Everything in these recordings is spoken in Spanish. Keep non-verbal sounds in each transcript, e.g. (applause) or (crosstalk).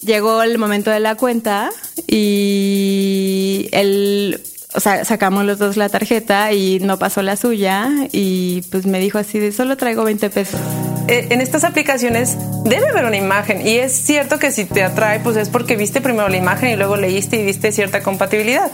llegó el momento de la cuenta y él, o sea, sacamos los dos la tarjeta y no pasó la suya y pues me dijo así de solo traigo 20 pesos. Eh, en estas aplicaciones debe haber una imagen y es cierto que si te atrae pues es porque viste primero la imagen y luego leíste y viste cierta compatibilidad.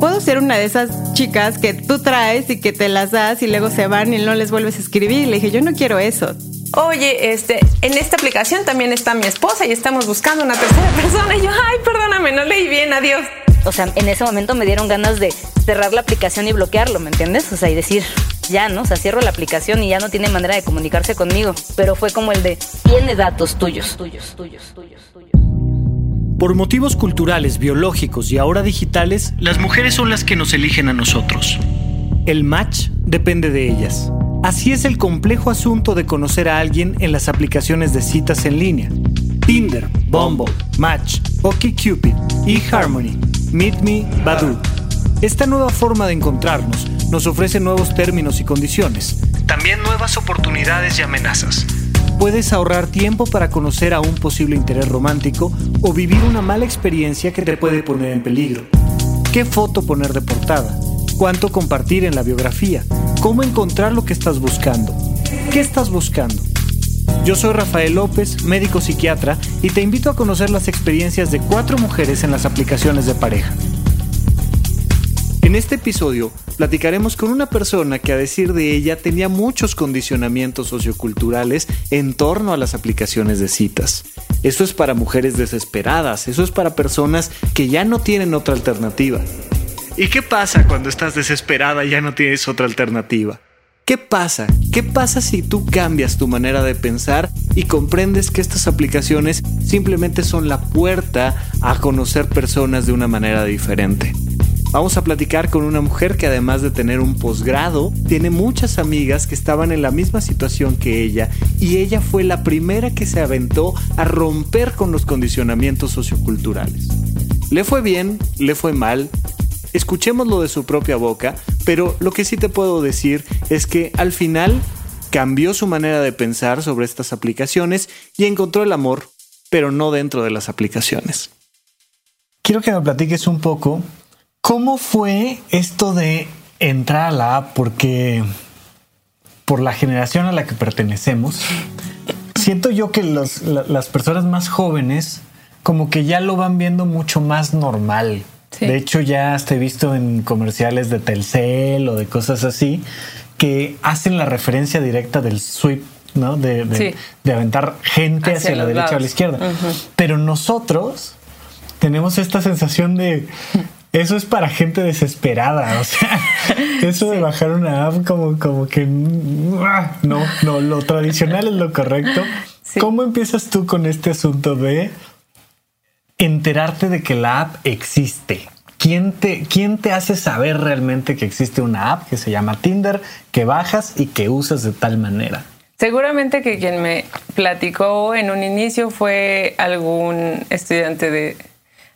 Puedo ser una de esas chicas que tú traes y que te las das y luego se van y no les vuelves a escribir. Y le dije, yo no quiero eso oye, este, en esta aplicación también está mi esposa y estamos buscando una tercera (laughs) persona. Y yo, ay, perdóname, no leí bien, adiós. O sea, en ese momento me dieron ganas de cerrar la aplicación y bloquearlo, ¿me entiendes? O sea, y decir, ya, ¿no? O sea, cierro la aplicación y ya no tiene manera de comunicarse conmigo. Pero fue como el de, tiene datos tuyos, tuyos, tuyos, tuyos, tuyos. Por motivos culturales, biológicos y ahora digitales, las mujeres son las que nos eligen a nosotros. El match depende de ellas. Así es el complejo asunto de conocer a alguien en las aplicaciones de citas en línea. Tinder, Bumble, Match, OkCupid, eHarmony, Meet Me, Badoo. Esta nueva forma de encontrarnos nos ofrece nuevos términos y condiciones, también nuevas oportunidades y amenazas. Puedes ahorrar tiempo para conocer a un posible interés romántico o vivir una mala experiencia que te puede poner en peligro. ¿Qué foto poner de portada? ¿Cuánto compartir en la biografía? cómo encontrar lo que estás buscando. ¿Qué estás buscando? Yo soy Rafael López, médico psiquiatra, y te invito a conocer las experiencias de cuatro mujeres en las aplicaciones de pareja. En este episodio platicaremos con una persona que a decir de ella tenía muchos condicionamientos socioculturales en torno a las aplicaciones de citas. Eso es para mujeres desesperadas, eso es para personas que ya no tienen otra alternativa. ¿Y qué pasa cuando estás desesperada y ya no tienes otra alternativa? ¿Qué pasa? ¿Qué pasa si tú cambias tu manera de pensar y comprendes que estas aplicaciones simplemente son la puerta a conocer personas de una manera diferente? Vamos a platicar con una mujer que además de tener un posgrado, tiene muchas amigas que estaban en la misma situación que ella y ella fue la primera que se aventó a romper con los condicionamientos socioculturales. Le fue bien, le fue mal, escuchémoslo de su propia boca, pero lo que sí te puedo decir es que al final cambió su manera de pensar sobre estas aplicaciones y encontró el amor, pero no dentro de las aplicaciones. Quiero que me platiques un poco cómo fue esto de entrar a la app, porque por la generación a la que pertenecemos, siento yo que las personas más jóvenes como que ya lo van viendo mucho más normal. De hecho, ya he visto en comerciales de Telcel o de cosas así que hacen la referencia directa del sweep, ¿no? De, aventar gente hacia, la derecha o la izquierda. Pero nosotros tenemos esta sensación de eso es para gente desesperada. O sea, (laughs) eso de bajar una app como, como que ah, no, no, lo tradicional es lo correcto. ¿Cómo empiezas tú con este asunto de enterarte de que la app existe. ¿Quién te, ¿Quién te hace saber realmente que existe una app que se llama Tinder, que bajas y que usas de tal manera? Seguramente que quien me platicó en un inicio fue algún estudiante de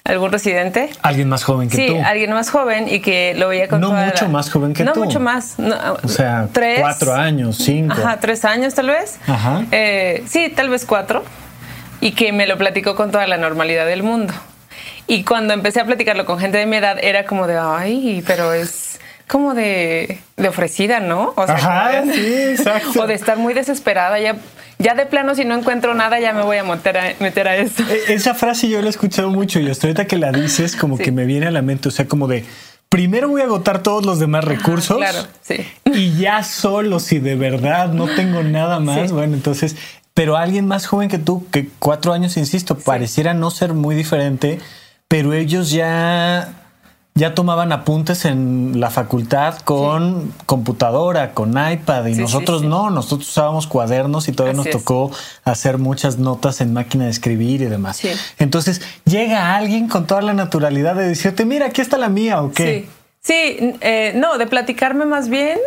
algún residente. Alguien más joven que tú. Sí, alguien más joven y que lo veía con No mucho más joven que tú. No mucho más. o sea, tres. Cuatro años, cinco. Ajá, tres años tal vez. Ajá. Eh, sí, tal vez cuatro y que me lo platicó con toda la normalidad del mundo. Y cuando empecé a platicarlo con gente de mi edad, era como de, ay, pero es como de, de ofrecida, ¿no? O Ajá, sí, exacto. (laughs) O de estar muy desesperada, ya, ya de plano si no encuentro nada ya me voy a meter a, meter a esto. E, esa frase yo la he escuchado mucho y hasta ahorita que la dices como que me viene a la mente, o sea, como de, primero voy a agotar todos los demás recursos. claro, sí. Y ya solo, si de verdad no tengo nada (laughs) más, bueno, entonces pero alguien más joven que tú, que cuatro años, insisto, pareciera no ser muy diferente, pero ellos ya, ya tomaban apuntes en la facultad con computadora, con iPad, y nosotros no, nosotros usábamos cuadernos y todavía nos tocó hacer muchas notas en máquina de escribir y demás. Entonces llega alguien con toda la naturalidad de decirte, mira, aquí está la mía, ¿o qué? Sí, sí eh, no, de platicarme más bien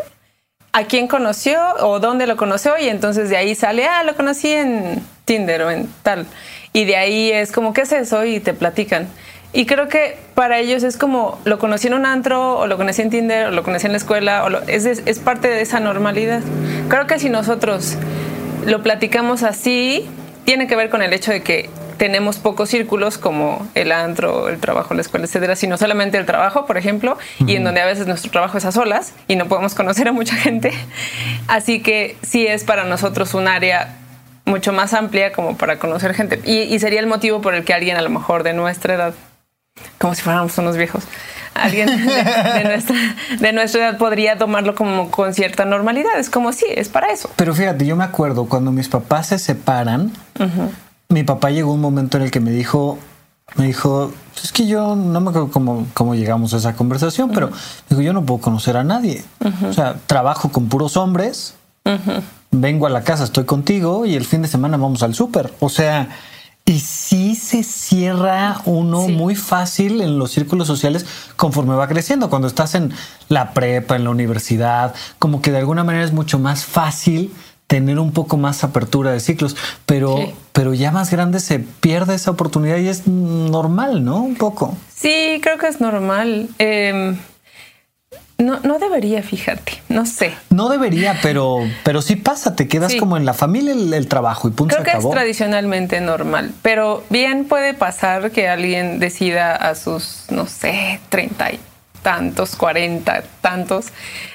a quién conoció o dónde lo conoció y entonces de ahí sale, ah, lo conocí en Tinder o en tal. Y de ahí es como, ¿qué es eso? Y te platican. Y creo que para ellos es como, lo conocí en un antro o lo conocí en Tinder o lo conocí en la escuela, o es, es parte de esa normalidad. Creo que si nosotros lo platicamos así, tiene que ver con el hecho de que tenemos pocos círculos como el antro, el trabajo, la escuela, etcétera, sino solamente el trabajo, por ejemplo, y en donde a veces nuestro trabajo es a solas y no podemos conocer a mucha gente. Así que sí es para nosotros un área mucho más amplia como para conocer gente. Y, y sería el motivo por el que alguien a lo mejor de nuestra edad, como si fuéramos unos viejos, alguien de, de (laughs) nuestra, de nuestra edad podría tomarlo como con cierta normalidad. Es como, sí, es para eso. Pero fíjate, yo me acuerdo cuando mis papás se separan, mi papá llegó un momento en el que me dijo, me dijo, es que yo no me acuerdo cómo, cómo llegamos a esa conversación, pero dijo, yo no puedo conocer a nadie. O sea, trabajo con puros hombres, vengo a la casa, estoy contigo y el fin de semana vamos al súper. O sea, y sí se cierra uno Sí. muy fácil en los círculos sociales conforme va creciendo. Cuando estás en la prepa, en la universidad, como que de alguna manera es mucho más fácil tener un poco más apertura de ciclos, pero, Sí. pero ya más grande se pierde esa oportunidad y es normal, ¿no? Un poco. Sí, creo que es normal. Eh, no, no debería, fíjate, no sé. No debería, pero, pero sí pasa, te quedas Sí. como en la familia, el, el trabajo y punto Creo se que es tradicionalmente normal, pero bien puede pasar que alguien decida a sus, no sé, treinta y tantos, cuarenta, tantos,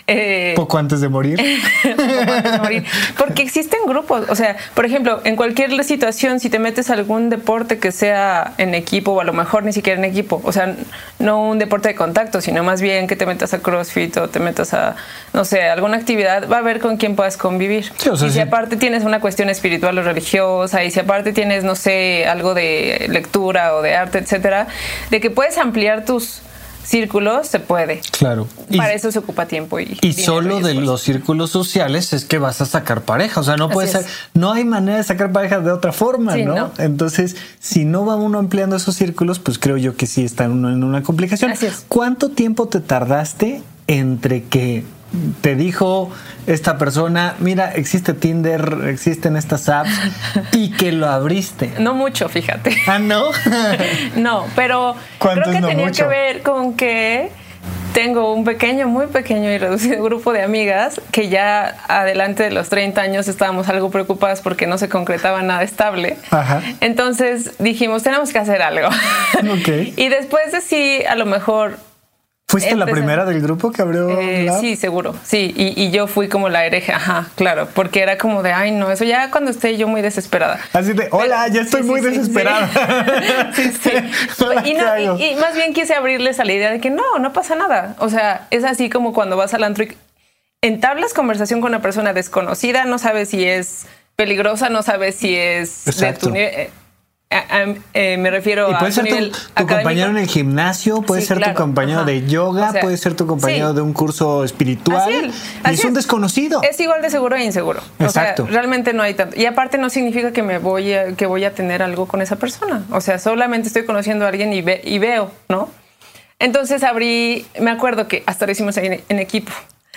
eh, Poco antes de morir. (laughs) poco antes de morir. Porque existen grupos. O sea, por ejemplo, en cualquier situación, si te metes a algún deporte que sea en equipo o a lo mejor ni siquiera en equipo, o sea, no un deporte de contacto, sino más bien que te metas a CrossFit o te metas a, no sé, alguna actividad, va a ver con quién puedas convivir. Sí, o sea, y si sí. aparte tienes una cuestión espiritual o religiosa, y si aparte tienes, no sé, algo de lectura o de arte, etcétera, de que puedes ampliar tus círculos, se puede. Claro. Y- Para eso se ocupa tiempo y, Y solo de los círculos sociales es que vas a sacar pareja. O sea, no puede ser, no hay manera de sacar pareja de otra forma, Sí, ¿no? no. Entonces, si no va uno ampliando esos círculos, pues creo yo que sí está uno en una complicación. Así es. ¿Cuánto tiempo te tardaste entre que te dijo esta persona, mira, existe Tinder, existen estas apps, (laughs) y que lo abriste? No mucho, fíjate. (laughs) Ah, no. (laughs) No, pero ¿Cuánto creo que no tenía mucho? que ver con que tengo un pequeño, muy pequeño y reducido grupo de amigas que ya adelante de los 30 años estábamos algo preocupadas porque no se concretaba nada estable. Ajá. Entonces dijimos, tenemos que hacer algo. Y después de sí, a lo mejor ¿Fuiste la primera del grupo que abrió eh, sí, seguro. Sí, y, y yo fui como la hereje, ajá, claro, porque era como de, ay, no, eso ya cuando esté yo muy desesperada. Así de, hola, ya estoy Sí, muy sí, desesperada. Sí, sí. (laughs) (laughs) Y, ¿qué no- y- y más bien quise abrirles a la idea de que no, no pasa nada. O sea, es así como cuando vas al antro y entablas conversación con una persona desconocida, no sabes si es peligrosa, no sabes si es Exacto. de tu nivel. Eh, a- a- eh, me refiero Y a puede tu ser tu, nivel tu académico. compañero en el gimnasio, puede Sí, ser claro, tu compañero ajá. de yoga, O sea, puede ser tu compañero sí. de un curso espiritual. Así es, y así es un es. desconocido. Es igual de seguro e inseguro. Exacto. O sea, realmente no hay tanto. Y aparte no significa que me voy a, que voy a tener algo con esa persona. O sea, solamente estoy conociendo a alguien y, ve- y veo, ¿no? Entonces abrí, me acuerdo que hasta lo hicimos en equipo.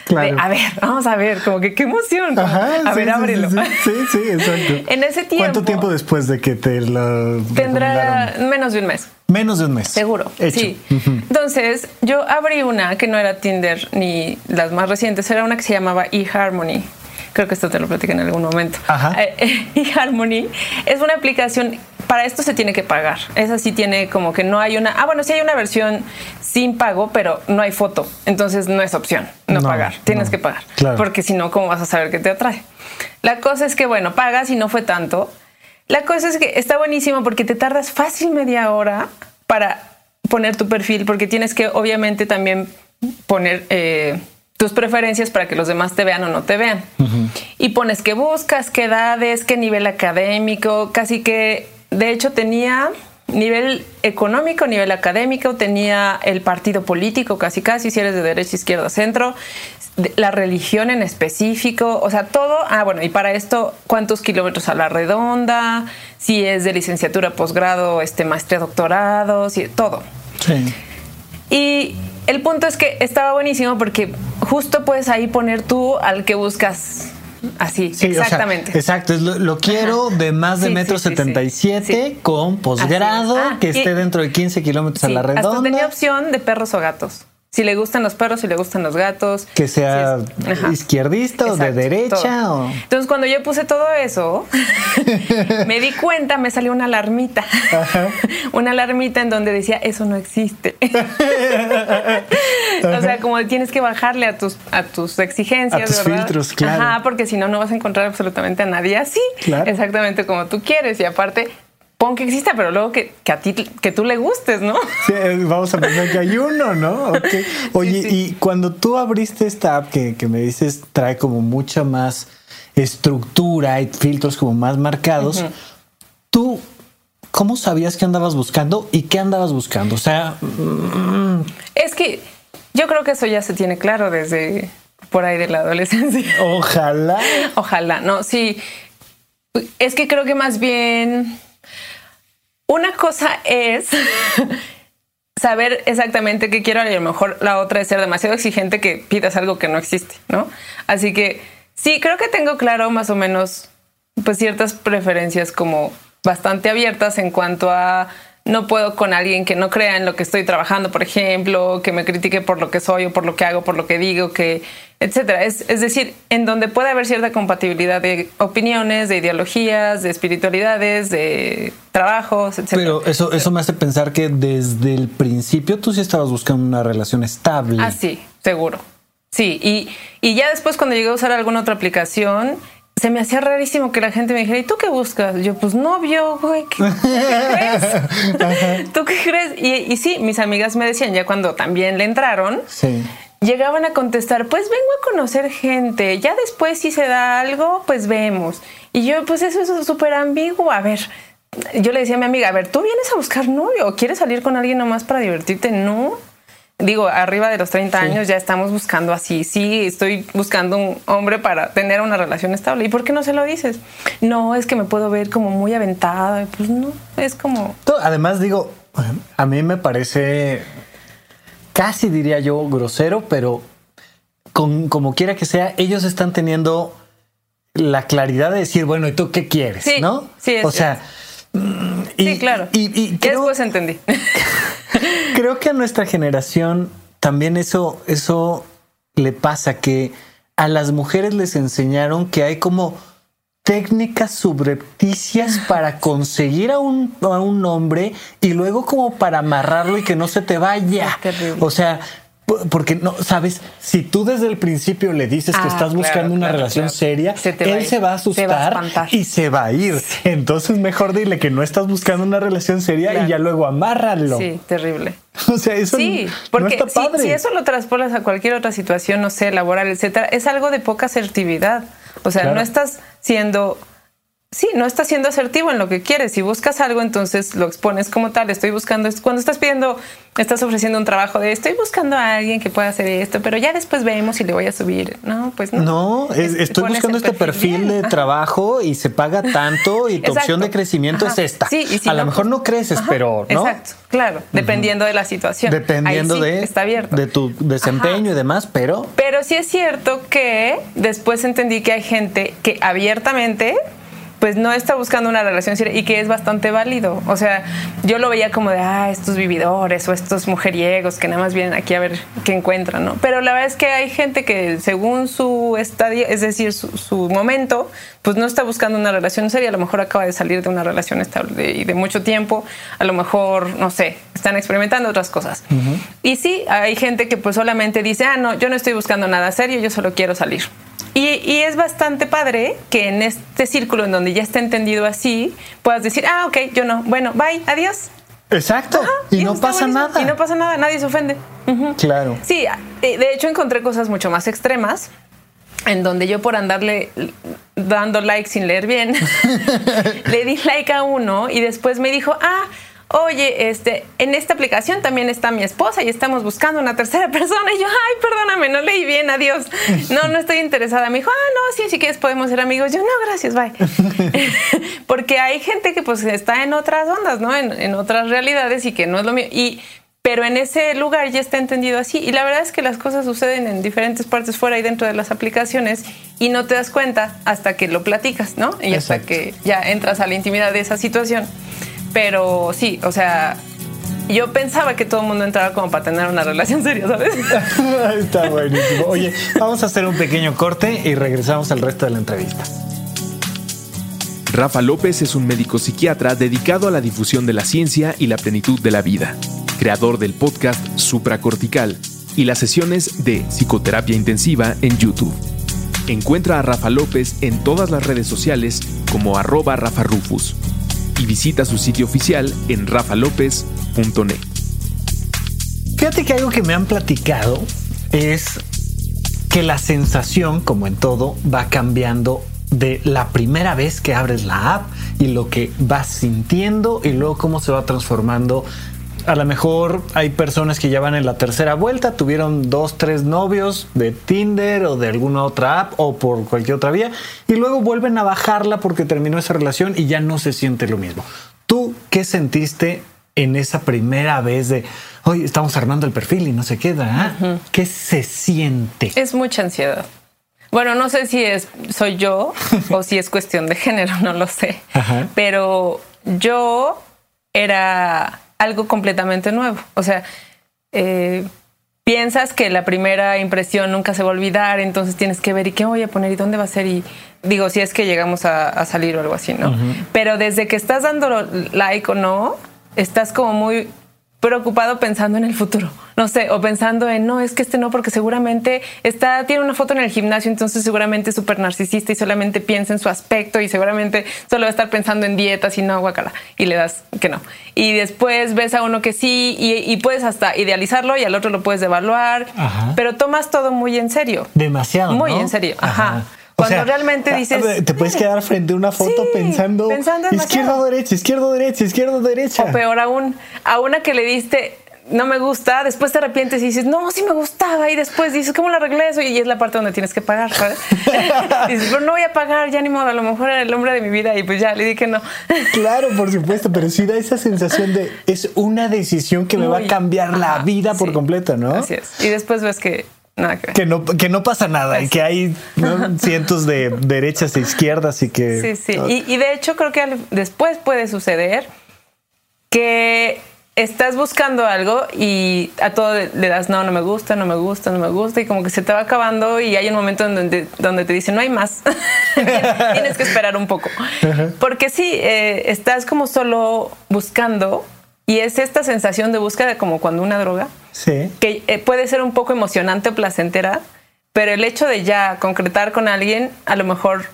Claro. De, a ver, vamos a ver, como que qué emoción. como, Ajá, a sí, ver, sí, ábrelo. Sí, sí, sí, exacto. (laughs) En ese tiempo. ¿Cuánto tiempo después de que te lo Tendrá menos de un mes. Menos de un mes. Seguro, Hecho. sí. Entonces, yo abrí una que no era Tinder ni las más recientes, era una que se llamaba eHarmony. Creo que esto te lo platiqué en algún momento. Ajá. Eh, (laughs) eHarmony es una aplicación, para esto se tiene que pagar. Esa sí tiene como que no hay una, ah, bueno, sí hay una versión sin pago, pero no hay foto. Entonces no es opción no, No, pagar. Tienes no. que pagar. Claro. Porque si no, ¿cómo vas a saber que te atrae? La cosa es que, bueno, pagas y no fue tanto. La cosa es que está buenísimo porque te tardas fácil media hora para poner tu perfil, porque tienes que obviamente también poner eh, tus preferencias para que los demás te vean o no te vean. Y pones qué buscas, qué edades, qué nivel académico, casi que, de hecho, tenía nivel económico, nivel académico, tenía el partido político, casi casi, si eres de derecha, izquierda, centro, la religión en específico, o sea, todo, ah, bueno, y para esto, cuántos kilómetros a la redonda, si es de licenciatura, posgrado, este, maestría, doctorado, si, todo. Sí. Y el punto es que estaba buenísimo porque justo puedes ahí poner tú al que buscas así, Sí, o sea, exactamente. exacto, es lo, lo quiero de más de Sí, metro sí, sí, sí. 77 Sí. con posgrado. Ah, que y- esté dentro de 15 kilómetros a la hasta redonda. tenía opción de perros o gatos. Si le gustan los perros, si le gustan los gatos. Que sea si es- Ajá. izquierdista o de derecha. O... Entonces, cuando yo puse todo eso, (laughs) me di cuenta, me salió una alarmita. (laughs) una alarmita en donde decía, eso no existe. (laughs) o sea, como tienes que bajarle a tus, a tus exigencias, A tus ¿verdad? filtros, claro. Ajá, porque si no, no vas a encontrar absolutamente a nadie así. Claro. Exactamente como tú quieres. Y aparte, pon que exista, pero luego que, que a ti, que tú le gustes, ¿no? Sí, eh, vamos a pensar que hay uno, ¿no? (laughs) Oye, sí. y cuando tú abriste esta app que, que me dices trae como mucha más estructura y filtros como más marcados, tú, ¿cómo sabías que andabas buscando y qué andabas buscando? O sea, mm, Es que yo creo que eso ya se tiene claro desde por ahí de la adolescencia. ojalá. Ojalá, no, sí. Es que creo que más bien una cosa es (laughs) saber exactamente qué quiero y a lo mejor la otra es ser demasiado exigente que pidas algo que no existe, ¿no? Así que sí, creo que tengo claro más o menos pues ciertas preferencias como bastante abiertas en cuanto a no puedo con alguien que no crea en lo que estoy trabajando, por ejemplo, que me critique por lo que soy o por lo que hago, por lo que digo, que etcétera. Es, es decir, en donde puede haber cierta compatibilidad de opiniones, de ideologías, de espiritualidades, de trabajos, etcétera. Pero eso, eso me hace pensar que desde el principio tú sí estabas buscando una relación estable. Ah, sí, seguro. Sí, y, y ya después cuando llegué a usar alguna otra aplicación, se me hacía rarísimo que la gente me dijera, ¿y tú qué buscas? Yo, pues novio, güey. ¿Qué, qué crees? (laughs) ¿Tú qué crees? Y, y sí, mis amigas me decían, ya cuando también le entraron, Sí. Llegaban a contestar, pues vengo a conocer gente, ya después si se da algo, pues vemos. Y yo, pues eso es súper ambiguo. A ver, yo le decía a mi amiga, a ver, ¿tú vienes a buscar novio o quieres salir con alguien nomás para divertirte? No. Digo, arriba de los 30 años ya estamos buscando así. Sí, estoy buscando un hombre para tener una relación estable. ¿Y por qué no se lo dices? No, es que me puedo ver como muy aventada. Pues no, es como... Además, digo, a mí me parece casi diría yo grosero, pero con, como quiera que sea, ellos están teniendo la claridad de decir, bueno, ¿y tú qué quieres? Sí, ¿no? sí, es o sea, mm, y, sí, claro. Y, y creo, después entendí. (laughs) creo que a nuestra generación también eso, eso le pasa que a las mujeres les enseñaron que hay como técnicas subrepticias para conseguir a un, a un hombre y luego como para amarrarlo y que no se te vaya. O sea, porque no, sabes, si tú desde el principio le dices que Ah, estás buscando claro, una claro, relación claro. seria, Se él se va a Se va a asustar y se va a ir. Entonces mejor dile que no estás buscando una relación seria y ya luego amárralo. Sí, terrible. (laughs) O sea, eso Sí, no porque está si- padre. Si, eso lo traspolas a cualquier otra situación, no sé, laboral, etcétera, es algo de poca asertividad. O sea, no estás siendo. Sí, no estás siendo asertivo en lo que quieres. Si buscas algo, entonces lo expones como tal. Estoy buscando esto. Cuando estás pidiendo, estás ofreciendo un trabajo de estoy buscando a alguien que pueda hacer esto, pero ya después vemos si le voy a subir. No, pues no. No, es- Es- estoy buscando este perfil de Ajá. trabajo y se paga tanto y tu Exacto. opción de crecimiento Ajá. es esta. Sí, y si a lo mejor pues- no creces, Ajá. pero no. Exacto, claro, dependiendo de la situación. Dependiendo sí, de, está abierto. de tu desempeño y demás, pero Pero sí es cierto que después entendí que hay gente que abiertamente pues no está buscando una relación seria y que es bastante válido. O sea, yo lo veía como de, ah, estos vividores o estos mujeriegos que nada más vienen aquí a ver qué encuentran, ¿no? Pero la verdad es que hay gente que según su estadio, es decir, su, su momento, pues no está buscando una relación seria. A lo mejor acaba de salir de una relación estable y de mucho tiempo. A lo mejor, no sé, están experimentando otras cosas. Y sí, hay gente que pues solamente dice, ah, no, yo no estoy buscando nada serio, yo solo quiero salir. Y, y es bastante padre que en este círculo en donde ya está entendido así, puedas decir, ah, ok, yo no, bueno, bye, adiós. exacto. Ajá, y no pasa buenísimo. nada. Y no pasa nada, nadie se ofende. Claro. Sí, eh, de hecho encontré cosas mucho más extremas en donde yo por andarle dando like sin leer bien, (laughs) le di like a uno y después me dijo, ah, oye, este, en esta aplicación también está mi esposa y estamos buscando una tercera (laughs) persona. Y yo, ay, perdóname, no leí bien, adiós. No, no estoy interesada. Me dijo, ah, no, sí, si quieres podemos ser amigos. Yo, no, gracias, bye. (laughs) Porque hay gente que pues está en otras ondas, ¿no? En, en otras realidades y que no es lo mío. Y pero en ese lugar ya está entendido así. Y la verdad es que las cosas suceden en diferentes partes fuera y dentro de las aplicaciones y no te das cuenta hasta que lo platicas, ¿no? Y hasta Exacto. que ya entras a la intimidad de esa situación. Pero sí, o sea, yo pensaba que todo el mundo entraba como para tener una relación seria, ¿sabes? (laughs) Está buenísimo. Oye, vamos a hacer un pequeño corte y regresamos al resto de la entrevista. Rafa López es un médico psiquiatra dedicado a la difusión de la ciencia y la plenitud de la vida, creador del podcast Supracortical y las sesiones de psicoterapia intensiva en YouTube. Encuentra a Rafa López en todas las redes sociales como arroba Rafa Rufus y visita su sitio oficial en rafalopez.net. Fíjate que algo que me han platicado es que la sensación, como en todo, va cambiando de la primera vez que abres la app y lo que vas sintiendo y luego cómo se va transformando. A lo mejor hay personas que ya van en la tercera vuelta, tuvieron dos, tres novios de Tinder o de alguna otra app o por cualquier otra vía y luego vuelven a bajarla porque terminó esa relación y ya no se siente lo mismo. ¿Tú qué sentiste en esa primera vez de, hoy estamos armando el perfil y no se queda? ¿Qué se siente? Es mucha ansiedad. Bueno, no sé si es soy yo (laughs) o si es cuestión de género, no lo sé. Ajá. Pero yo era algo completamente nuevo. O sea, eh, piensas que la primera impresión nunca se va a olvidar, entonces tienes que ver y qué voy a poner y dónde va a ser y digo, si es que llegamos a, a salir o algo así, ¿no? Pero desde que estás dando like o no, estás como muy preocupado pensando en el futuro, no sé, o pensando en no, es que este no, porque seguramente está, tiene una foto en el gimnasio, entonces seguramente es súper narcisista y solamente piensa en su aspecto y seguramente solo va a estar pensando en dietas y no, guacala, y le das que no. Y después ves a uno que sí y, y puedes hasta idealizarlo y al otro lo puedes devaluar, Ajá. pero tomas todo muy en serio. Demasiado. Muy ¿no? en serio, ajá. Cuando sea, realmente a- dices, ver, Te puedes "Eh, quedar frente a una foto sí, pensando, pensando izquierda demasiado". o derecha, izquierda o derecha, izquierda o derecha. O peor aún, a una que le diste no me gusta, después te arrepientes y dices, no, sí me gustaba, y después dices, ¿cómo lo arreglé eso? Y es la parte donde tienes que pagar, ¿sabes? (laughs) (laughs) dices, pero no voy a pagar, ya ni modo, a lo mejor era el hombre de mi vida, y pues ya le dije que no. (laughs) Claro, por supuesto, pero sí da esa sensación de es una decisión que me va a cambiar la vida por sí. completo, ¿no? Así es. Y después ves que nada que ver. Que no, que no pasa nada y que hay ¿no? (laughs) cientos de derechas e izquierdas y que. Sí, sí. Y, y de hecho creo que después puede suceder que estás buscando algo y a todo le das no, no me gusta, no me gusta, no me gusta y como que se te va acabando y hay un momento en donde, donde te dicen no hay más. (laughs) Tienes que esperar un poco. Porque sí, eh, estás como solo buscando y es esta sensación de búsqueda como cuando una droga Sí. que eh, puede ser un poco emocionante o placentera, pero el hecho de ya concretar con alguien a lo mejor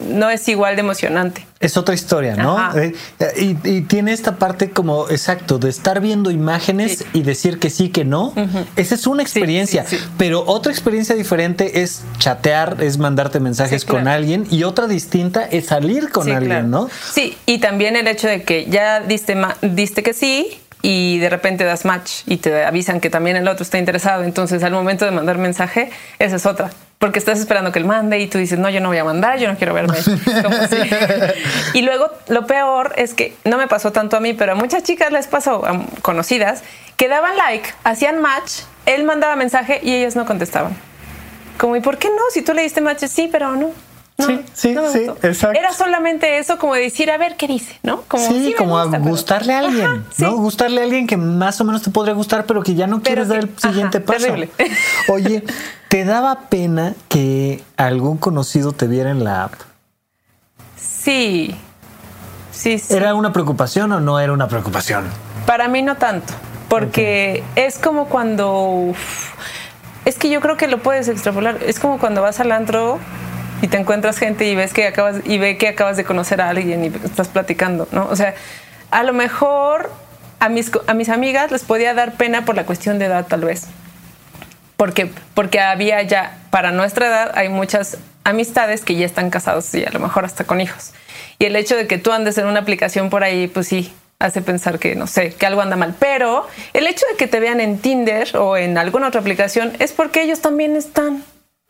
no es igual de emocionante. Es otra historia, ¿no? Ajá. Eh, y, y tiene esta parte como, exacto, de estar viendo imágenes Sí. y decir que sí, que no. Esa es una experiencia, sí, sí. pero otra experiencia diferente es chatear, es mandarte mensajes con alguien y otra distinta es salir con alguien, claro. ¿no? Sí, y también el hecho de que ya diste, diste que sí y de repente das match y te avisan que también el otro está interesado. Entonces, al momento de mandar mensaje, esa es otra. Porque estás esperando que él mande y tú dices, no, yo no voy a mandar, yo no quiero verme. (laughs) (laughs) Y luego, lo peor es que no me pasó tanto a mí, pero a muchas chicas les pasó, a conocidas, que daban like, hacían match, él mandaba mensaje y ellas no contestaban. Como, ¿y por qué no? Si tú le diste match, sí, pero no. No, Sí, sí, no sí, exacto. Era solamente eso, como decir, a ver qué dice, ¿no? Como, sí, como gusta, a pero- gustarle a alguien, Ajá, sí. ¿no? Gustarle a alguien que más o menos te podría gustar, pero que ya no Pero quieres dar el siguiente ajá, paso. terrible. (laughs) Oye, ¿te daba pena que algún conocido te viera en la app? Sí, sí, sí. ¿Era una preocupación o no era una preocupación? Para mí no tanto, porque es como cuando... uf, es que yo creo que lo puedes extrapolar. Es como cuando vas al antro y te encuentras gente y ves que acabas y ve que acabas de conocer a alguien y estás platicando, ¿no? O sea, a lo mejor a mis, a mis amigas les podía dar pena por la cuestión de edad, tal vez. Porque, porque había ya, para nuestra edad, hay muchas amistades que ya están casados y a lo mejor hasta con hijos. Y el hecho de que tú andes en una aplicación por ahí, pues sí, hace pensar que, no sé, que algo anda mal. Pero el hecho de que te vean en Tinder o en alguna otra aplicación es porque ellos también están.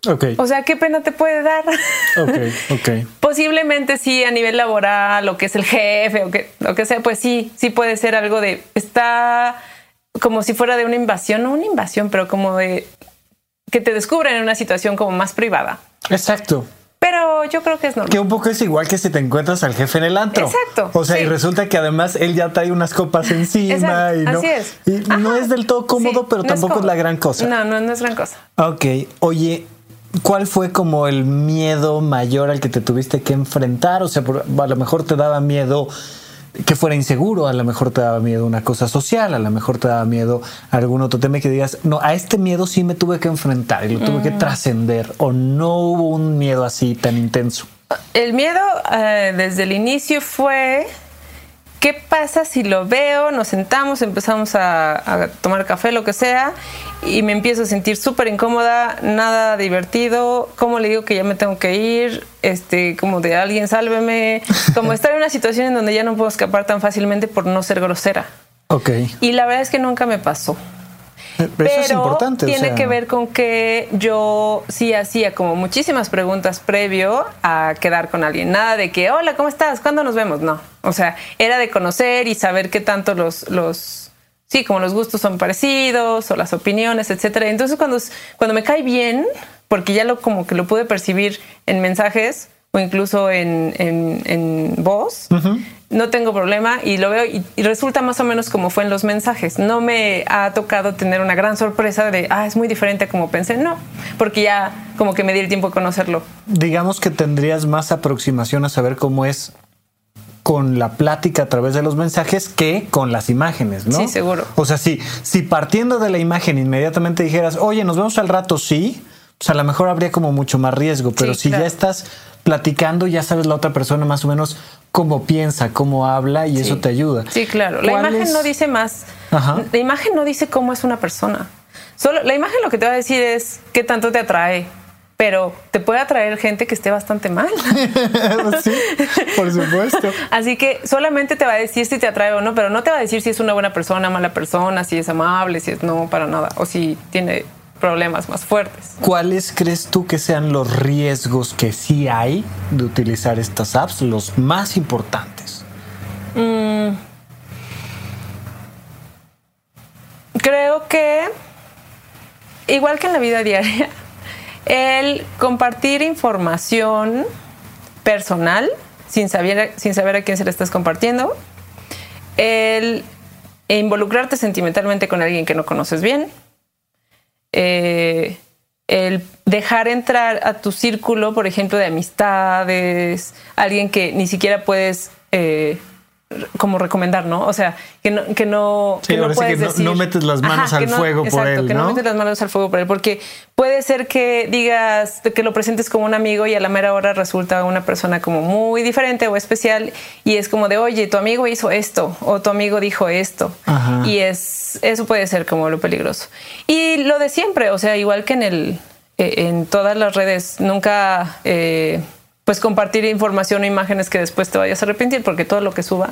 Ok, O sea, ¿qué pena te puede dar? (laughs) ok, ok. Posiblemente sí a nivel laboral, o que es el jefe, o que lo que sea, pues sí, sí puede ser algo de está como si fuera de una invasión, no una invasión, pero como de que te descubren en una situación como más privada. Exacto. Pero yo creo que es normal. Que un poco es igual que si te encuentras al jefe en el antro. Exacto, O sea, y resulta que además él ya trae unas copas encima Exacto, y no. así es. Y no es del todo cómodo, Sí, pero no tampoco es, la gran cosa. No, no, no es gran cosa. Ok, oye, ¿cuál fue como el miedo mayor al que te tuviste que enfrentar? O sea, a lo mejor te daba miedo que fuera inseguro, a lo mejor te daba miedo una cosa social, a lo mejor te daba miedo algún otro tema que digas, no, a este miedo sí me tuve que enfrentar y lo tuve que Mm. trascender, o no hubo un miedo así tan intenso. El miedo eh, desde el inicio fue, ¿qué pasa si lo veo? Nos sentamos, empezamos a, a tomar café, lo que sea, y me empiezo a sentir súper incómoda, nada divertido, ¿cómo le digo que ya me tengo que ir? Este, como de alguien sálveme, como estar en una situación en donde ya no puedo escapar tan fácilmente por no ser grosera. Ok, Y la verdad es que nunca me pasó. Pero Pero eso es importante. o tiene sea, que ver con que yo sí hacía como muchísimas preguntas previo a quedar con alguien. Nada de que, hola, ¿cómo estás? ¿Cuándo nos vemos? No. O sea, era de conocer y saber qué tanto los, los sí, como los gustos son parecidos o las opiniones, etcétera. Entonces, cuando, cuando me cae bien, porque ya lo como que lo pude percibir en mensajes o incluso en, en, en voz, no tengo problema y lo veo y, y resulta más o menos como fue en los mensajes. No me ha tocado tener una gran sorpresa de, ah, es muy diferente como pensé. No, porque ya como que me di el tiempo de conocerlo. digamos que tendrías más aproximación a saber cómo es con la plática a través de los mensajes que con las imágenes, ¿no? Sí, seguro. O sea, sí, si partiendo de la imagen inmediatamente dijeras, oye, nos vemos al rato, sí, pues a lo mejor habría como mucho más riesgo, pero Sí, si claro. ya estás platicando, ya sabes la otra persona más o menos cómo piensa, cómo habla y eso te ayuda. Sí, claro. La ¿Cuál imagen es- no dice más. Ajá. La imagen no dice cómo es una persona. Solo la imagen lo que te va a decir es qué tanto te atrae. Pero te puede atraer gente que esté bastante mal. (laughs) sí, por supuesto. Así que solamente te va a decir si te atrae o no, pero no te va a decir si es una buena persona, mala persona, si es amable, si es no, para nada, o si tiene problemas más fuertes. ¿Cuáles crees tú que sean los riesgos que sí hay de utilizar estas apps, los más importantes? Creo que, igual que en la vida diaria, (laughs) el compartir información personal sin saber, sin saber a quién se la estás compartiendo, el involucrarte sentimentalmente con alguien que no conoces bien, eh, el dejar entrar a tu círculo, por ejemplo, de amistades, alguien que ni siquiera puedes eh, como recomendar, ¿no? O sea, que no, que no, Sí, que no puedes que no- decir. no metes las manos al no- fuego por él, que no metes las manos al fuego por él, porque puede ser que digas que lo presentes como un amigo y a la mera hora resulta una persona como muy diferente o especial y es como de, oye, tu amigo hizo esto o tu amigo dijo esto. Ajá. Y es, eso puede ser como lo peligroso. Y lo de siempre, o sea, igual que en el, eh, en todas las redes, nunca eh, pues compartir información o imágenes que después te vayas a arrepentir porque todo lo que suba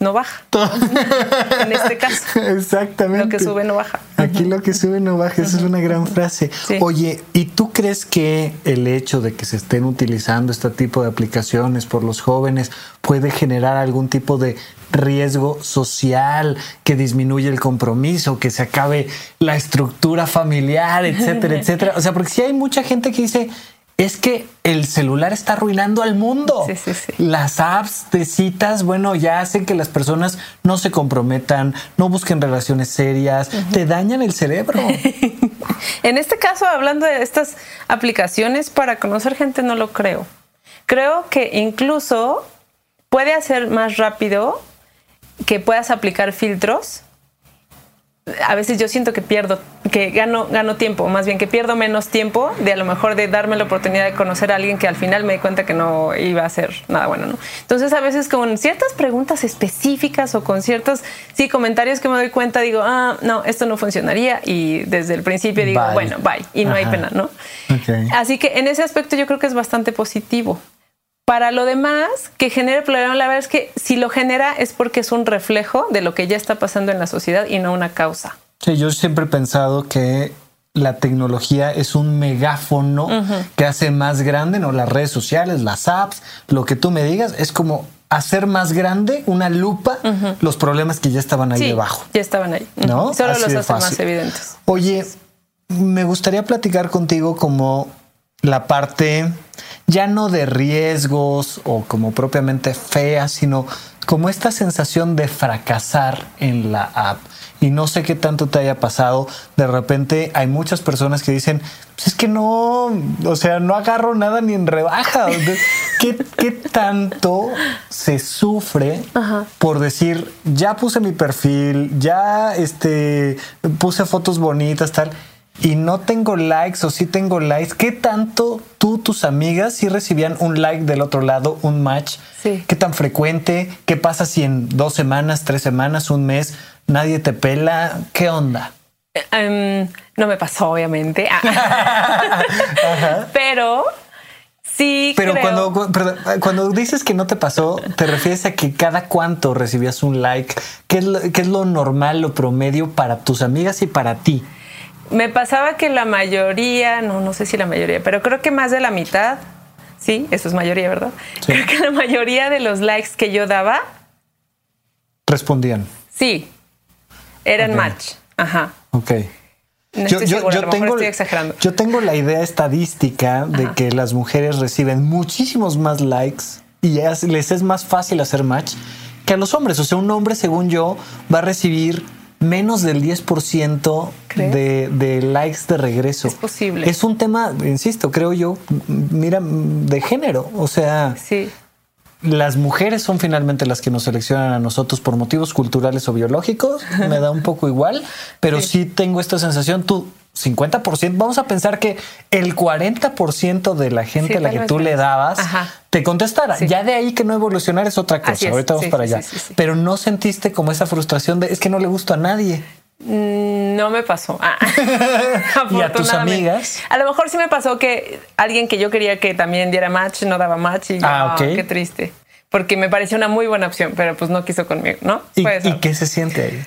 no baja. (laughs) en este caso. Exactamente. Lo que sube no baja. Aquí lo que sube no baja, esa es una gran frase. Sí. Oye, ¿y tú crees que el hecho de que se estén utilizando este tipo de aplicaciones por los jóvenes puede generar algún tipo de riesgo social que disminuye el compromiso, que se acabe la estructura familiar, etcétera, (laughs) etcétera? O sea, porque si hay mucha gente que dice, es que el celular está arruinando al mundo. Sí, sí, sí. Las apps de citas, bueno, ya hacen que las personas no se comprometan, no busquen relaciones serias, te dañan el cerebro. (laughs) En este caso, hablando de estas aplicaciones para conocer gente, no lo creo. Creo que incluso puede hacer más rápido que puedas aplicar filtros. A veces yo siento que pierdo, que gano, gano tiempo, más bien que pierdo menos tiempo de a lo mejor de darme la oportunidad de conocer a alguien que al final me di cuenta que no iba a ser nada bueno, ¿no? Entonces a veces con ciertas preguntas específicas o con ciertos, sí, comentarios que me doy cuenta, digo, ah, no, esto no funcionaría y desde el principio digo, Bye. bueno, bye, y no hay pena, ¿no? Así que en ese aspecto yo creo que es bastante positivo. Para lo demás, que genere problema, la verdad es que si lo genera es porque es un reflejo de lo que ya está pasando en la sociedad y no una causa. Sí, yo siempre he pensado que la tecnología es un megáfono que hace más grande, ¿no? Las redes sociales, las apps, lo que tú me digas, es como hacer más grande una lupa los problemas que ya estaban ahí sí, debajo. ya estaban ahí. ¿No? Solo Así los hace más evidentes. Oye, me gustaría platicar contigo como la parte ya no de riesgos o como propiamente fea, sino como esta sensación de fracasar en la app. Y no sé qué tanto te haya pasado. De repente hay muchas personas que dicen, pues es que no, o sea, no agarro nada ni en rebaja. ¿Qué, qué tanto se sufre por decir, ya puse mi perfil, ya este, puse fotos bonitas, tal? Y no tengo likes o sí tengo likes, ¿qué tanto tú, tus amigas, sí recibían un like del otro lado, un match? Sí. ¿Qué tan frecuente? ¿Qué pasa si en dos semanas, tres semanas, un mes nadie te pela? ¿Qué onda? Em, no me pasó, obviamente. (laughs) Pero sí. Pero creo- cuando, perdón, cuando dices que no te pasó, ¿te refieres a que cada cuánto recibías un like? ¿Qué es lo, qué es lo normal, lo promedio para tus amigas y para ti? Me pasaba que la mayoría, no, no sé si la mayoría, pero creo que más de la mitad, sí, eso es mayoría, ¿verdad? Sí. Creo que la mayoría de los likes que yo daba, Respondían. sí, eran Ok. match. Ajá. Ok. No lo mejor estoy exagerando. yo tengo la idea estadística de que las mujeres reciben muchísimos más likes y es- les es más fácil hacer match que a los hombres. O sea, un hombre, según yo, va a recibir menos del 10% ¿Crees? de, de likes de regreso. Es posible. Es un tema, insisto, creo yo, mira, de género. O sea, Sí. las mujeres son finalmente las que nos seleccionan a nosotros por motivos culturales o biológicos. (laughs) Me da un poco igual, pero sí, tengo esta sensación. Tú, 50%, vamos a pensar que el 40% de la gente Sí, a la que tú le dabas Ajá. te contestara. Sí. Ya de ahí que no evolucionar es otra cosa. Ahorita vamos Sí, para allá. Pero no sentiste como esa frustración de es que no le gusto a nadie. Mm, No me pasó. Ah. (laughs) (laughs) ¿Y a tus amigas? A lo mejor sí me pasó que alguien que yo quería que también diera match no daba match y yo, Ah, ok. "Ah, qué triste. Porque me pareció una muy buena opción, pero pues no quiso conmigo, ¿no? ¿Y, y qué se siente ahí?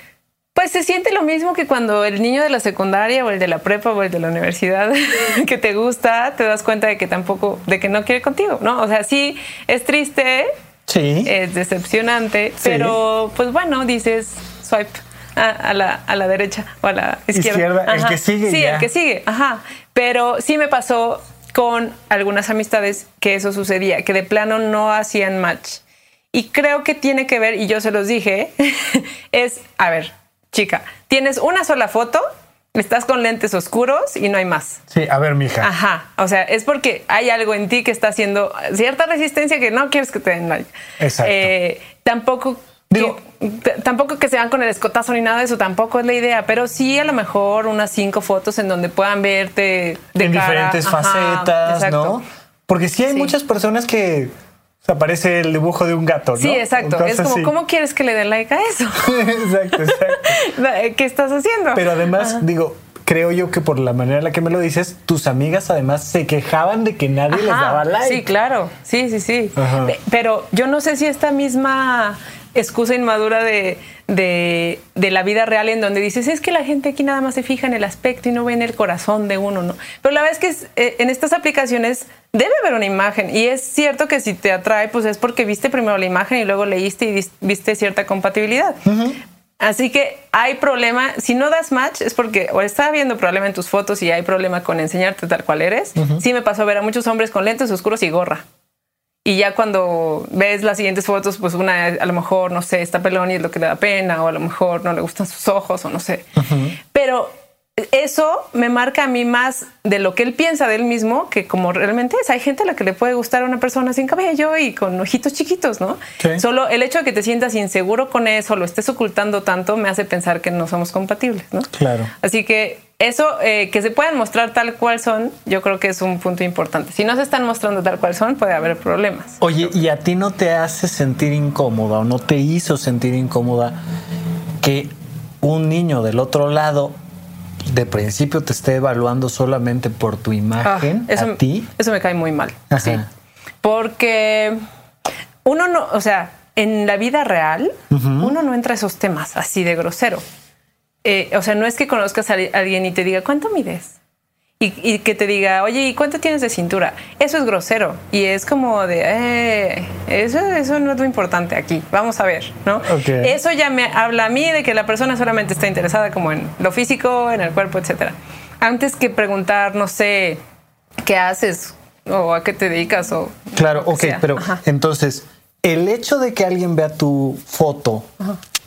Pues se siente lo mismo que cuando el niño de la secundaria o el de la prepa o el de la universidad (laughs) que te gusta, te das cuenta de que tampoco, de que no quiere contigo, ¿no? O sea, sí, es triste, Sí. es decepcionante, pero pues bueno, dices swipe a, a la, a la derecha o a la izquierda. Izquierda, el que sigue Sí, ya. el que sigue, ajá. Pero sí me pasó con algunas amistades que eso sucedía, que de plano no hacían match. Y creo que tiene que ver, y yo se los dije, (laughs) es, a ver, chica, tienes una sola foto, estás con lentes oscuros y no hay más. Sí, a ver, mija. Ajá, o sea, es porque hay algo en ti que está haciendo cierta resistencia que no quieres que te den like. Exacto. Eh, tampoco, Digo- que, tampoco que se van con el escotazo ni nada de eso, tampoco es la idea, pero sí a lo mejor unas cinco fotos en donde puedan verte de en cara. diferentes Ajá, exacto. ¿no? Porque sí hay Sí. muchas personas que se aparece el dibujo de un gato, ¿no? Sí, exacto. Entonces, es como, sí. ¿cómo quieres que le den like a eso? (laughs) exacto, exacto. ¿Qué estás haciendo? Pero además, digo, creo yo que por la manera en la que me lo dices, tus amigas además se quejaban de que nadie les Ajá, daba like. Sí, claro. Sí, sí, sí. Ajá. Pe- Pero yo no sé si esta misma excusa inmadura de, de, de la vida real en donde dices, es que la gente aquí nada más se fija en el aspecto y no ve en el corazón de uno, ¿no? Pero la verdad es que es, eh, en estas aplicaciones debe haber una imagen y es cierto que si te atrae, pues es porque viste primero la imagen y luego leíste y vis- viste cierta compatibilidad. Así que hay problema, si no das match es porque o está habiendo problema en tus fotos y hay problema con enseñarte tal cual eres. Sí me pasó ver a muchos hombres con lentes oscuros y gorra. Y ya cuando ves las siguientes fotos, pues una a lo mejor, no sé, está pelón y es lo que le da pena, o a lo mejor no le gustan sus ojos, o no sé. Pero eso me marca a mí más de lo que él piensa de él mismo que como realmente es. Hay gente a la que le puede gustar a una persona sin cabello y con ojitos chiquitos, ¿no? Sí. Solo el hecho de que te sientas inseguro con eso, lo estés ocultando tanto, me hace pensar que no somos compatibles, ¿no? Claro. Así que eso, eh, que se puedan mostrar tal cual son, yo creo que es un punto importante. Si no se están mostrando tal cual son, puede haber problemas. Oye, ¿y a ti no te hace sentir incómoda o no te hizo sentir incómoda que un niño del otro lado de principio te esté evaluando solamente por tu imagen Ah, eso, a ti? eso me cae muy mal. Ajá. Sí. Porque uno no, o sea, en la vida real, uno no entra a esos temas así de grosero. Eh, o sea, no es que conozcas a alguien y te diga, ¿cuánto mides? Y, y que te diga, oye, ¿y cuánto tienes de cintura? Eso es grosero. Y es como de, eh, eso, eso no es lo importante aquí. Vamos a ver, ¿no? Ok. Eso ya me habla a mí de que la persona solamente está interesada como en lo físico, en el cuerpo, etcétera. Antes que preguntar, no sé, qué haces o a qué te dedicas o Claro, ok, sea. pero Ajá. entonces, el hecho de que alguien vea tu foto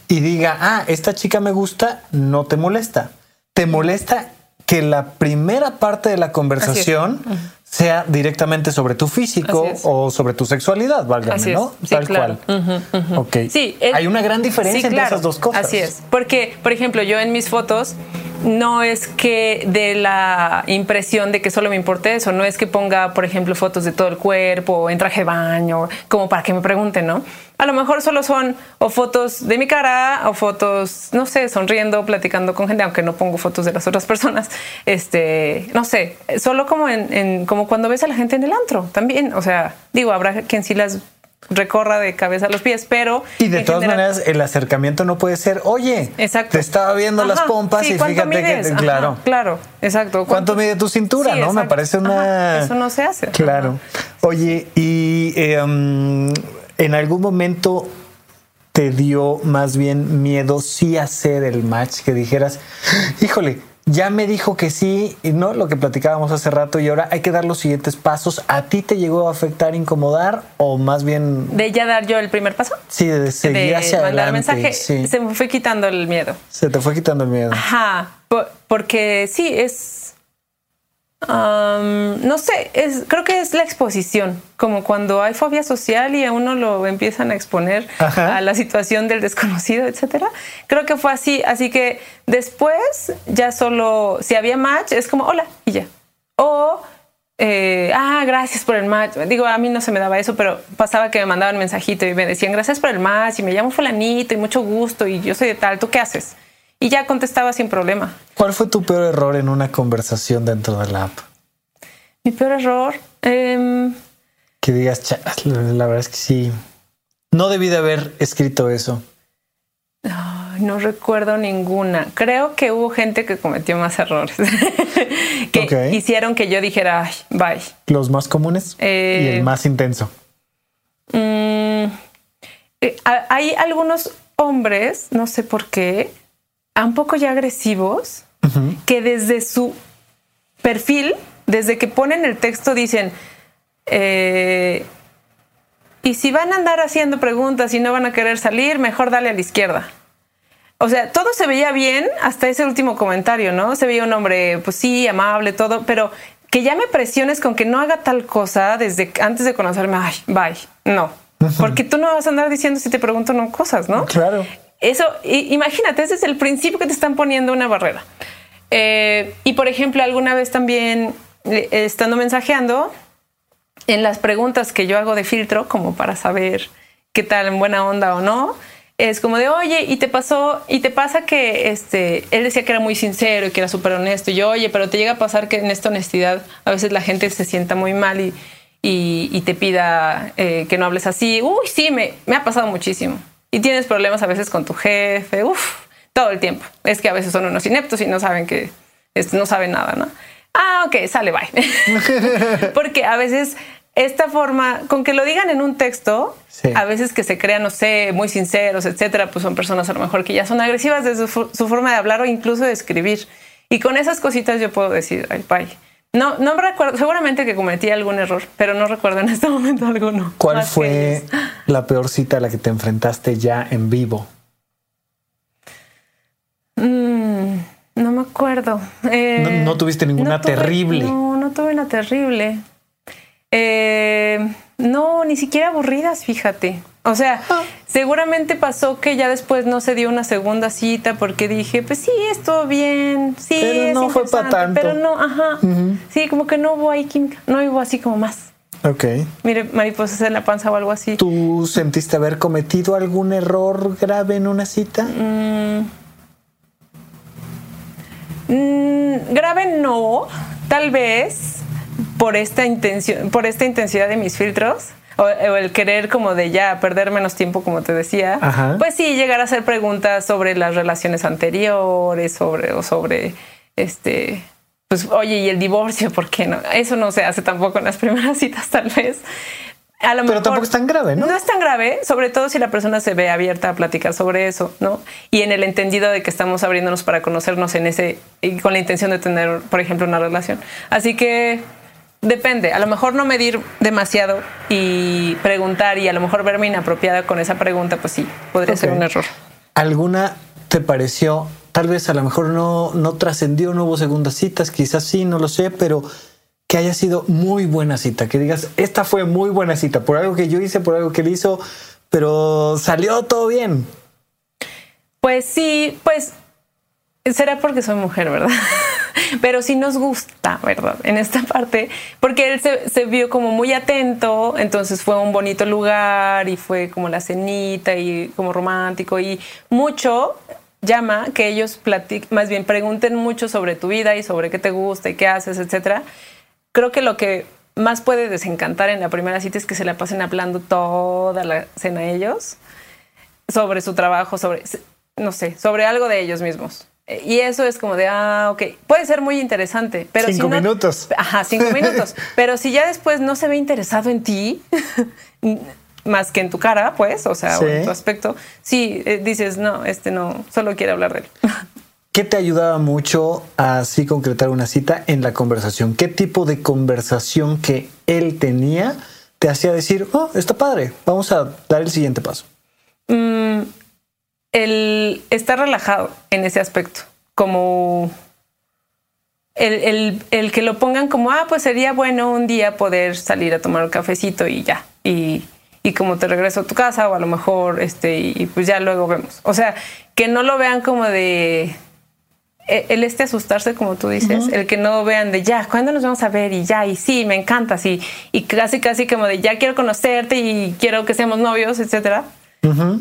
y diga, ah, esta chica me gusta, no te molesta. Te molesta que la primera parte de la conversación sea directamente sobre tu físico o sobre tu sexualidad, válgame. ¿no? Sí, Tal claro. cual. Ok. Sí, es- Hay una gran diferencia sí, entre esas dos cosas. Así es. Porque, por ejemplo, yo en mis fotos no es que de la impresión de que solo me importe eso, no es que ponga, por ejemplo, fotos de todo el cuerpo en traje de baño, como para que me pregunten, ¿no? A lo mejor solo son o fotos de mi cara o fotos, no sé, sonriendo, platicando con gente, aunque no pongo fotos de las otras personas. Este, no sé, solo como en- como cuando ves a la gente en el antro también. O sea, digo, habrá quien sí las recorra de cabeza a los pies, pero Y de todas general- maneras, el acercamiento no puede ser, oye, Exacto. te estaba viendo las pompas sí, y ¿cuánto fíjate mides? que, claro. claro, exacto. ¿Cuánto mide tu cintura? Sí, no, me parece una. Ajá, eso no se hace. Claro. Oye, y eh, um, en algún momento te dio más bien miedo sí hacer el match, que dijeras, híjole, ya me dijo que sí, y no lo que platicábamos hace rato, y ahora hay que dar los siguientes pasos. ¿A ti te llegó a afectar, incomodar, o más bien De ya dar yo el primer paso, sí, de seguir de hacia mandar adelante? mensaje, sí. se me fue quitando el miedo. Se te fue quitando el miedo. Ajá, po- porque sí, es... am, no sé, es, creo que es la exposición, como cuando hay fobia social y a uno lo empiezan a exponer Ajá. a la situación del desconocido, etcétera. Creo que fue así, así que después ya solo, si había match, es como hola y ya. O, eh, ah, gracias por el match. Digo, a mí no se me daba eso, pero pasaba que me mandaban mensajito y me decían gracias por el match y me llamo fulanito y mucho gusto y yo soy de tal, ¿tú qué haces? Y ya contestaba sin problema. ¿Cuál fue tu peor error en una conversación dentro de la app? Mi peor error, em, Que digas, "Cha, la verdad es que sí. No debí de haber escrito eso. ay, no recuerdo ninguna. Creo que hubo gente que cometió más errores (laughs) que hicieron que yo dijera, ay, bye. Los más comunes Eh, y el más intenso. Mm, eh, ha- hay algunos hombres, no sé por qué, un poco ya agresivos, que desde su perfil, desde que ponen el texto, dicen, eh, y si van a andar haciendo preguntas y no van a querer salir, mejor dale a la izquierda. O sea, todo se veía bien hasta ese último comentario, ¿no? Se veía un hombre, pues sí, amable, todo, pero que ya me presiones con que no haga tal cosa desde antes de conocerme, ay, bye, no. Porque tú no vas a andar diciendo si te pregunto no cosas, ¿no? Claro. Eso, imagínate, ese es el principio que te están poniendo una barrera. Eh, y por ejemplo, alguna vez también estando mensajeando, en las preguntas que yo hago de filtro, como para saber qué tal en buena onda o no, es como de, oye, y te pasó, y te pasa que este, él decía que era muy sincero y que era súper honesto. Y yo, oye, pero te llega a pasar que en esta honestidad a veces la gente se sienta muy mal y, y, te pida eh, que no hables así. Uy, sí, me ha pasado muchísimo. Y tienes problemas a veces con tu jefe, uff, todo el tiempo. Es que a veces son unos ineptos y no saben que no saben nada, ¿no? Ah, ok, sale, bye. (laughs) Porque a veces esta forma, con que lo digan en un texto, Sí. a veces que se crean, no sé, muy sinceros, etcétera, pues son personas a lo mejor que ya son agresivas de su, su forma de hablar o incluso de escribir. Y con esas cositas yo puedo decir, ay, bye. No, no me recuerdo, seguramente que cometí algún error, pero no recuerdo en este (laughs) momento alguno. ¿Cuál fue la peor cita a la que te enfrentaste ya en vivo? Mm, no me acuerdo. Eh, No- no tuviste ninguna tuve- terrible. No, no tuve una terrible. Eh, no, ni siquiera aburridas, fíjate. O sea, Ah. seguramente pasó que ya después no se dio una segunda cita porque dije, pues sí, estuvo bien, sí, Pero es no fue pa' interesante, tanto. Pero no, ajá. Sí, como que no hubo ahí química, no hubo así como más. Ok. Mire, mariposas en la panza o algo así. ¿Tú sentiste haber cometido algún error grave en una cita? Mm, grave no, tal vez por esta intención, por esta intensidad de mis filtros o, o el querer como de ya perder menos tiempo, como te decía. Ajá. Pues sí, llegar a hacer preguntas sobre las relaciones anteriores, sobre o sobre este, pues oye y el divorcio, ¿por qué no? Eso no se hace tampoco en las (laughs) primeras citas, tal vez. A lo Pero mejor- tampoco es tan grave, ¿no? No es tan grave, sobre todo si la persona se ve abierta a platicar sobre eso, ¿no? Y en el entendido de que estamos abriéndonos para conocernos en ese y con la intención de tener, por ejemplo, una relación. Así que depende. A lo mejor no medir demasiado y preguntar y a lo mejor verme inapropiada con esa pregunta, pues sí, podría ser un error. ¿Alguna te pareció, tal vez a lo mejor no, no trascendió, no hubo segundas citas, quizás sí, no lo sé, pero que haya sido muy buena cita, que digas, esta fue muy buena cita, por algo que yo hice, por algo que él hizo, pero salió todo bien. Pues sí, pues será porque soy mujer, ¿verdad? Pero sí nos gusta, ¿verdad? En esta parte, porque él se, se vio como muy atento, entonces fue un bonito lugar y fue como la cenita y como romántico y mucho llama que ellos platiquen, más bien pregunten mucho sobre tu vida y sobre qué te gusta y qué haces, etcétera. Creo que lo que más puede desencantar en la primera cita es que se la pasen hablando toda la cena ellos sobre su trabajo, sobre, no sé, sobre algo de ellos mismos. Y eso es como de, ah, ok, puede ser muy interesante, pero Cinco si no- minutos. Ajá, cinco (laughs) minutos. Pero si ya después no se ve interesado en ti, (laughs) más que en tu cara, pues, o sea, o en tu aspecto, sí, eh, dices, no, este no, solo quiere hablar de él. (laughs) ¿Qué te ayudaba mucho a así concretar una cita en la conversación? ¿Qué tipo de conversación que él tenía te hacía decir, oh, está padre, vamos a dar el siguiente paso? Mm, el estar relajado en ese aspecto, como el, el- el que lo pongan como, ah, pues sería bueno un día poder salir a tomar un cafecito y ya, y, y como te regreso a tu casa o a lo mejor, este, y, y pues ya luego vemos. O sea, que no lo vean como de e- el este asustarse, como tú dices, el que no vean de ya, ¿cuándo nos vamos a ver? Y ya, y sí, me encanta, sí. Y casi, casi como de ya quiero conocerte y quiero que seamos novios, etcétera.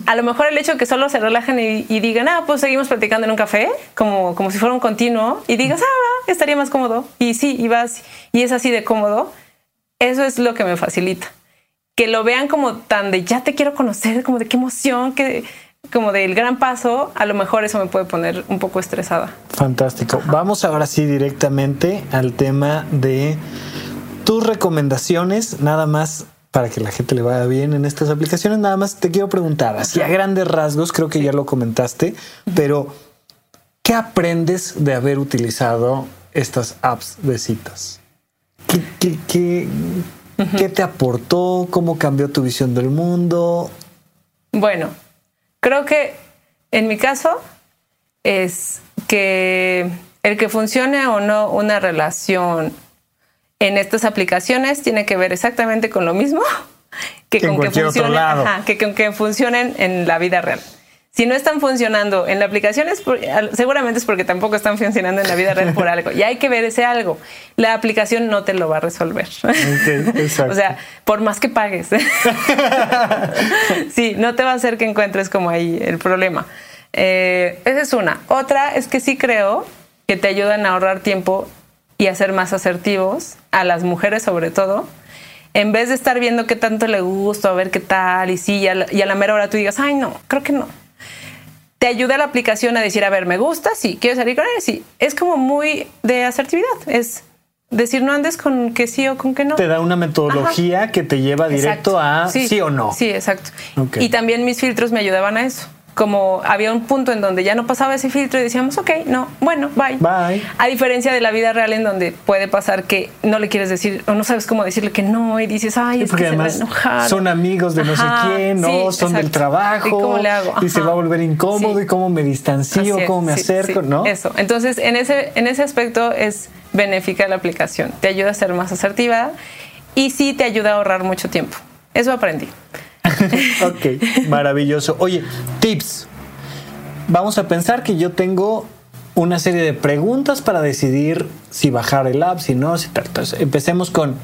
A lo mejor el hecho de que solo se relajen y, y digan, ah, pues seguimos platicando en un café, como, como si fuera un continuo, y digas, ah, va, estaría más cómodo. Y sí, y vas, y es así de cómodo. Eso es lo que me facilita. Que lo vean como tan de ya te quiero conocer, como de qué emoción, que, como del gran paso, a lo mejor eso me puede poner un poco estresada. Fantástico. Vamos ahora sí directamente al tema de tus recomendaciones, nada más para que la gente le vaya bien en estas aplicaciones. Nada más te quiero preguntar, así a grandes rasgos, creo que ya lo comentaste, pero ¿qué aprendes de haber utilizado estas apps de citas? ¿Qué, qué- qué- qué te aportó? ¿Cómo cambió tu visión del mundo? Bueno, creo que en mi caso es que el que funcione o no una relación en estas aplicaciones tiene que ver exactamente con lo mismo que Que con que funcionen, ajá, que con que funcionen en la vida real. Si no están funcionando en la aplicación, es por- seguramente es porque tampoco están funcionando en la vida real por (laughs) algo. Y hay que ver ese algo. La aplicación no te lo va a resolver. exacto. (laughs) o sea, por más que pagues. (laughs) sí, no te va a hacer que encuentres como ahí el problema. Eh, esa es una. Otra es que sí creo que te ayudan a ahorrar tiempo y a ser más asertivos, a las mujeres sobre todo. En vez de estar viendo qué tanto le gusta, a ver qué tal, y sí, y a la, y a la mera hora tú digas, ay, no, creo que no. Te ayuda la aplicación a decir, a ver, me gusta, sí, quiero salir con él, sí. Es como muy de asertividad. Es decir, no andes con que sí o con que no. Te da una metodología que te lleva directo Exacto. a sí. o no. Sí, exacto. Y también mis filtros me ayudaban a eso. Como había un punto en donde ya no pasaba ese filtro y decíamos, ok, no, bueno, bye. Bye. A diferencia de la vida real en donde puede pasar que no le quieres decir o no sabes cómo decirle que no y dices, ay, es que se va a enojar. son amigos de no Ajá, sé quién, no, sí, son del trabajo. ¿Y cómo le hago? Y se va a volver incómodo Sí. y cómo me distancio, es, cómo me acerco, ¿no? Eso. Entonces, en ese, en ese aspecto es benéfica la aplicación. Te ayuda a ser más asertiva y sí te ayuda a ahorrar mucho tiempo. Eso aprendí. (laughs) ok, maravilloso. Oye, tips. Vamos a pensar que yo tengo una serie de preguntas para decidir si bajar el app, si no, si tal. Entonces, empecemos con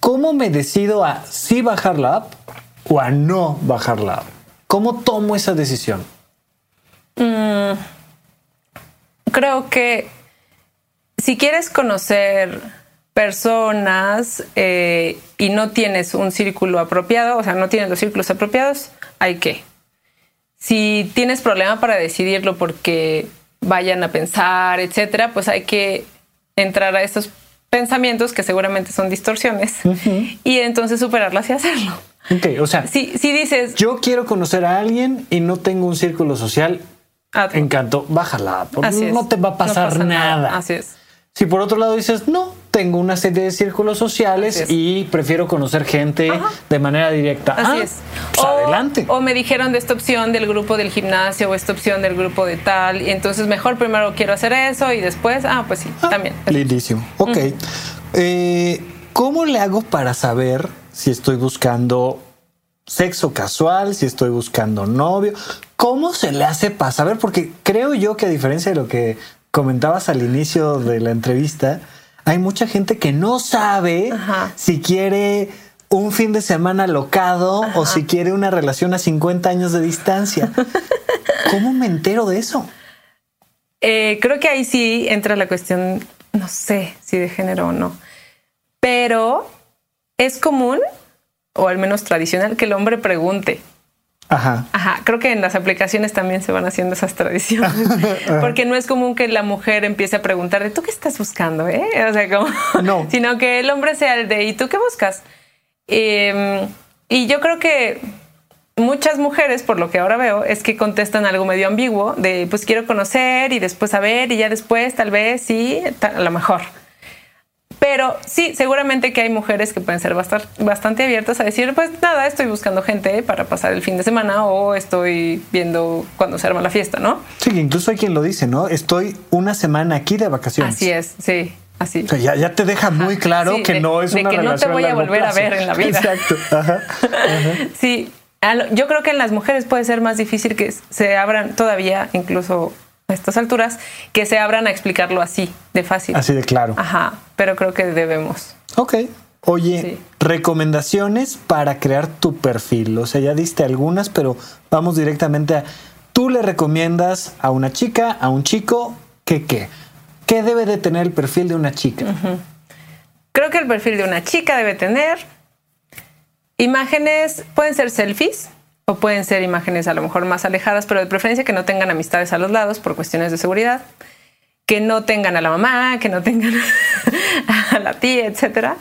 ¿cómo me decido a si bajar la app o a no bajar la app? ¿Cómo tomo esa decisión? Creo que si quieres conocer personas eh, y no tienes un círculo apropiado, o sea, no tienes los círculos apropiados, hay que. Si tienes problema para decidirlo porque vayan a pensar, etcétera, pues hay que entrar a estos pensamientos que seguramente son distorsiones y entonces superarlas y hacerlo. Ok, o sea, Si, si dices, yo quiero conocer a alguien y no tengo un círculo social, hazlo. encanto, bájala. es. No te va a No pasar pasa nada. Así es. Si por otro lado dices, no, tengo una serie de círculos sociales y prefiero conocer gente Ajá. de manera directa. Así Ah, es. pues adelante. O me dijeron de esta opción del grupo del gimnasio o esta opción del grupo de tal. Y entonces mejor primero quiero hacer eso y después, ah, pues sí, Ah, también. Lindísimo. Ok. Eh, ¿Cómo le hago para saber si estoy buscando sexo casual, si estoy buscando novio? ¿Cómo se le hace para saber? Porque creo yo que a diferencia de lo que comentabas al inicio de la entrevista, hay mucha gente que no sabe Ajá. si quiere un fin de semana locado o si quiere una relación a 50 años de distancia. (laughs) ¿Cómo me entero de eso? Eh, creo que ahí sí entra la cuestión, no sé si de género o no, pero es común, o al menos tradicional, que el hombre pregunte. Ajá. Ajá, creo que en las aplicaciones también se van haciendo esas tradiciones, (laughs) porque no es común que la mujer empiece a preguntar de tú qué estás buscando, ¿eh? (laughs) O sea, como, No. (laughs) sino que el hombre sea el de ¿y tú qué buscas? Eh, y yo creo que muchas mujeres, por lo que ahora veo, es que contestan algo medio ambiguo de pues quiero conocer y después saber y ya después tal vez sí, a lo mejor. Pero sí, seguramente que hay mujeres que pueden ser bastante abiertas a decir, pues nada, estoy buscando gente para pasar el fin de semana o estoy viendo cuando se arma la fiesta, ¿no? Sí, incluso hay quien lo dice, ¿no? Estoy una semana aquí de vacaciones. Así es, sí, así. O sea, ya, ya te deja muy claro Sí, que de- no es de una que no te voy a volver a ver en la vida. Exacto. Ajá. Ajá. (laughs) Sí, yo creo que en las mujeres puede ser más difícil que se abran todavía, incluso a estas alturas, que se abran a explicarlo así, de fácil. Así de claro. Ajá, pero creo que debemos. Ok. Oye, Sí. recomendaciones para crear tu perfil. O sea, ya diste algunas, pero vamos directamente a. ¿Tú le recomiendas a una chica, a un chico, que qué? ¿Qué debe de tener el perfil de una chica? Creo que el perfil de una chica debe tener imágenes, pueden ser selfies o pueden ser imágenes a lo mejor más alejadas, pero de preferencia que no tengan amistades a los lados por cuestiones de seguridad, que no tengan a la mamá, que no tengan (laughs) a la tía, etcétera,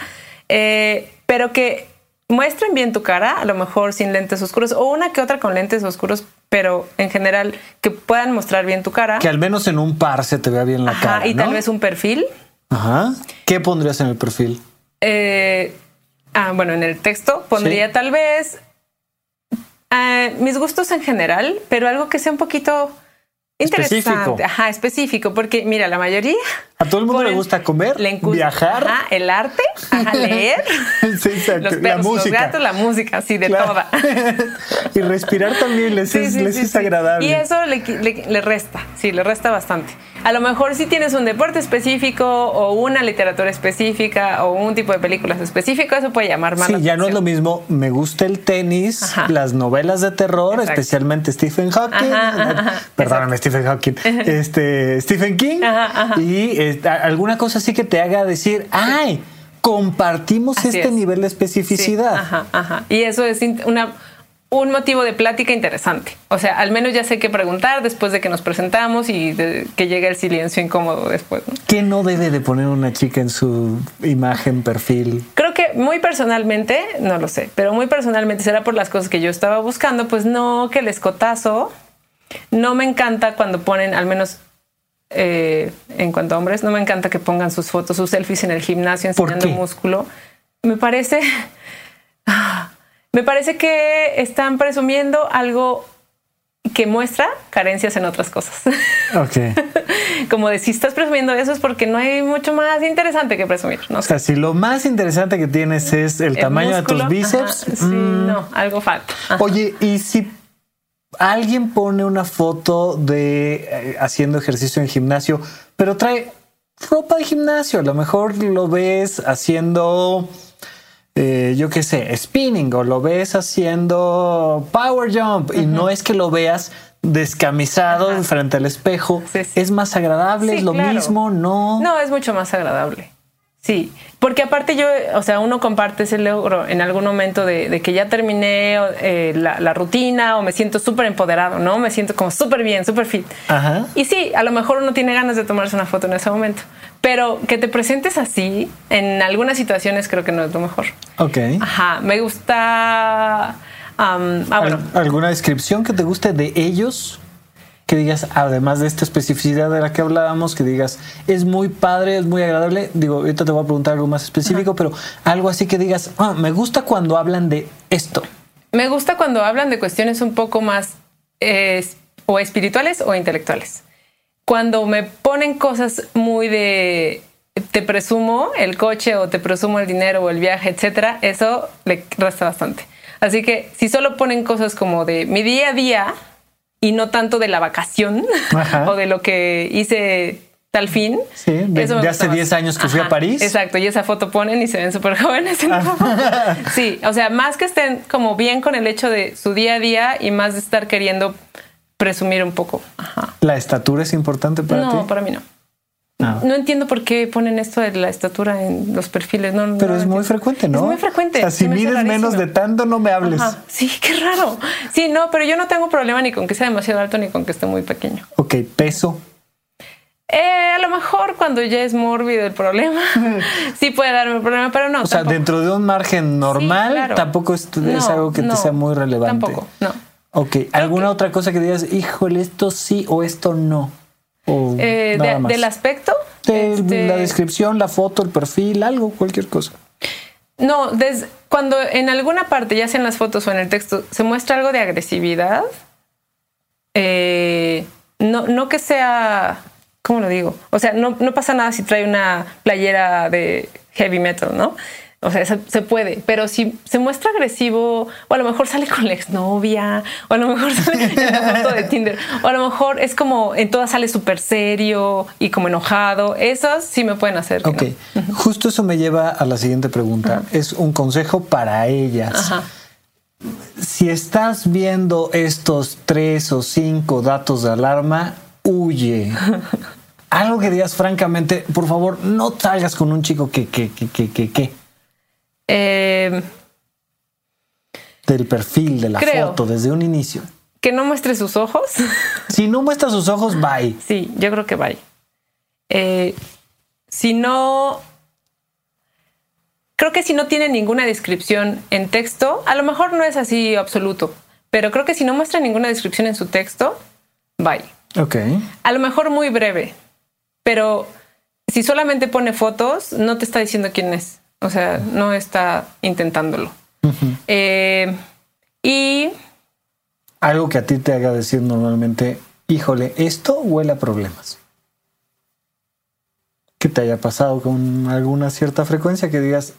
Eh, pero que muestren bien tu cara, a lo mejor sin lentes oscuros o una que otra con lentes oscuros, pero en general que puedan mostrar bien tu cara. Que al menos en un par se te vea bien la Ajá, cara. y ¿no? tal vez un perfil. Ajá. ¿Qué pondrías en el perfil? Eh, ah, bueno, en el texto pondría Sí. tal vez ah, mis gustos en general, pero algo que sea un poquito interesante. Específico. Ajá, específico, porque mira, la mayoría. A todo el mundo le gusta comer, le viajar. ajá, el arte, ajá, (laughs) leer, Sí, los la perros, los música. gatos, la música, así de Claro. toda. (laughs) y respirar también les, Sí, es, sí, les es agradable. Y eso le, le- le resta, sí, le resta bastante. A lo mejor si tienes un deporte específico o una literatura específica o un tipo de películas específico, eso puede llamar más Sí, la ya no es lo atención. mismo. Me gusta el tenis, Ajá. las novelas de terror, Exacto. especialmente Stephen Hawking. Ajá, ajá, Perdóname, Stephen Hawking. (laughs) Este, Stephen King. Ajá, ajá. Y este, alguna cosa así que te haga decir, ay, compartimos Así este es. nivel de Sí, especificidad. ajá, ajá. Y eso es una, un motivo de plática interesante. O sea, al menos ya sé qué preguntar después de que nos presentamos y de que llegue el silencio incómodo después. ¿no? ¿Qué no debe de poner una chica en su imagen, perfil? Creo que muy personalmente, no lo sé, pero muy personalmente será por las cosas que yo estaba buscando, pues no que el escotazo. No me encanta cuando ponen, al menos eh, en cuanto a hombres, no me encanta que pongan sus fotos, sus selfies en el gimnasio ¿Por enseñando músculo. Me parece, (laughs) me parece que están presumiendo algo que muestra carencias en otras cosas. (laughs) Ok. Como de si estás presumiendo eso es porque no hay mucho más interesante que presumir. No O sé. sea, si lo más interesante que tienes es el, El tamaño músculo, de tus bíceps, ajá, sí, mm, no, algo falta. Ajá. Oye, y si alguien pone una foto de eh, haciendo ejercicio en gimnasio, pero trae ropa de gimnasio, a lo mejor lo ves haciendo, eh, yo qué sé, spinning o lo ves haciendo power jump y no es que lo veas descamisado Ajá. frente al espejo, Sí, sí. es más agradable, Sí, es lo claro. mismo, no. No, es mucho más agradable. Sí, porque aparte yo, o sea, uno comparte ese logro en algún momento de, de que ya terminé eh, la, la rutina o me siento súper empoderado, ¿no? Me siento como súper bien, súper fit. Ajá. Y sí, a lo mejor uno tiene ganas de tomarse una foto en ese momento, pero que te presentes así en algunas situaciones creo que no es lo mejor. Ok. Ajá, me gusta... am, ah, bueno, ¿Al- ¿Alguna descripción que te guste de ellos? Que digas, además de esta especificidad de la que hablábamos, que digas, es muy padre, es muy agradable. Digo, ahorita te voy a preguntar algo más específico, pero algo así que digas, ah, me gusta cuando hablan de esto. Me gusta cuando hablan de cuestiones un poco más eh, o espirituales o intelectuales. Cuando me ponen cosas muy de te presumo el coche o te presumo el dinero o el viaje, etcétera, eso le resta bastante. Así que si solo ponen cosas como de mi día a día y no tanto de la vacación (laughs) Ajá. o de lo que hice tal fin. Sí, de, hace más. 10 años que fui a París. Exacto, y esa foto ponen y se ven súper (laughs) jóvenes. en la foto. sí, o sea, más que estén como bien con el hecho de su día a día y más de estar queriendo presumir un poco. Ajá. ¿La estatura es importante para no, ti? para mí no. No. No entiendo por qué ponen esto de la estatura en los perfiles. No, Pero no es muy frecuente, ¿no? Es muy frecuente. O sea, si me mides menos de tanto, no me hables. Ajá. Sí, qué raro. Sí, no, pero yo no tengo problema ni con que sea demasiado alto ni con que esté muy pequeño. Ok, peso. Eh, a lo mejor cuando ya es mórbido el problema, (laughs) sí puede darme problema, pero no. O sea, tampoco. dentro de un margen normal, Sí, claro. tampoco es, algo que te sea muy relevante. Tampoco, no. Ok, ¿alguna otra cosa que digas, híjole, esto sí o esto no? O Eh, nada de- más. del aspecto. De este, la descripción, la foto, el perfil, algo, cualquier cosa. No, des- cuando en alguna parte, ya sea en las fotos o en el texto, se muestra algo de agresividad, eh, no, no que sea, ¿cómo lo digo? O sea, no, no pasa nada si trae una playera de heavy metal, ¿no? O sea, se, se puede, pero si se muestra agresivo, o a lo mejor sale con la exnovia, o a lo mejor (laughs) sale en la foto de Tinder, o a lo mejor es como en todas sale súper serio y como enojado, esos sí me pueden hacer. Ok, no. justo eso me lleva a la siguiente pregunta. Es un consejo para ellas. Si estás viendo estos tres o cinco datos de alarma, huye. (laughs) Algo que digas francamente, por favor, no salgas con un chico que, que, que, que, que, que. Eh, Del perfil, de la foto, desde un inicio. que no muestre sus ojos. (laughs) Si no muestra sus ojos, bye. Sí, yo creo que vaya. Eh, si no, creo que si no tiene ninguna descripción en texto, a lo mejor no es así absoluto, pero creo que si no muestra ninguna descripción en su texto, bye. Ok. A lo mejor muy breve, pero si solamente pone fotos, no te está diciendo quién es. O sea, no está intentándolo. Eh, y Algo que a ti te haga decir normalmente, híjole, esto huele a problemas. Que te haya pasado con alguna cierta frecuencia que digas,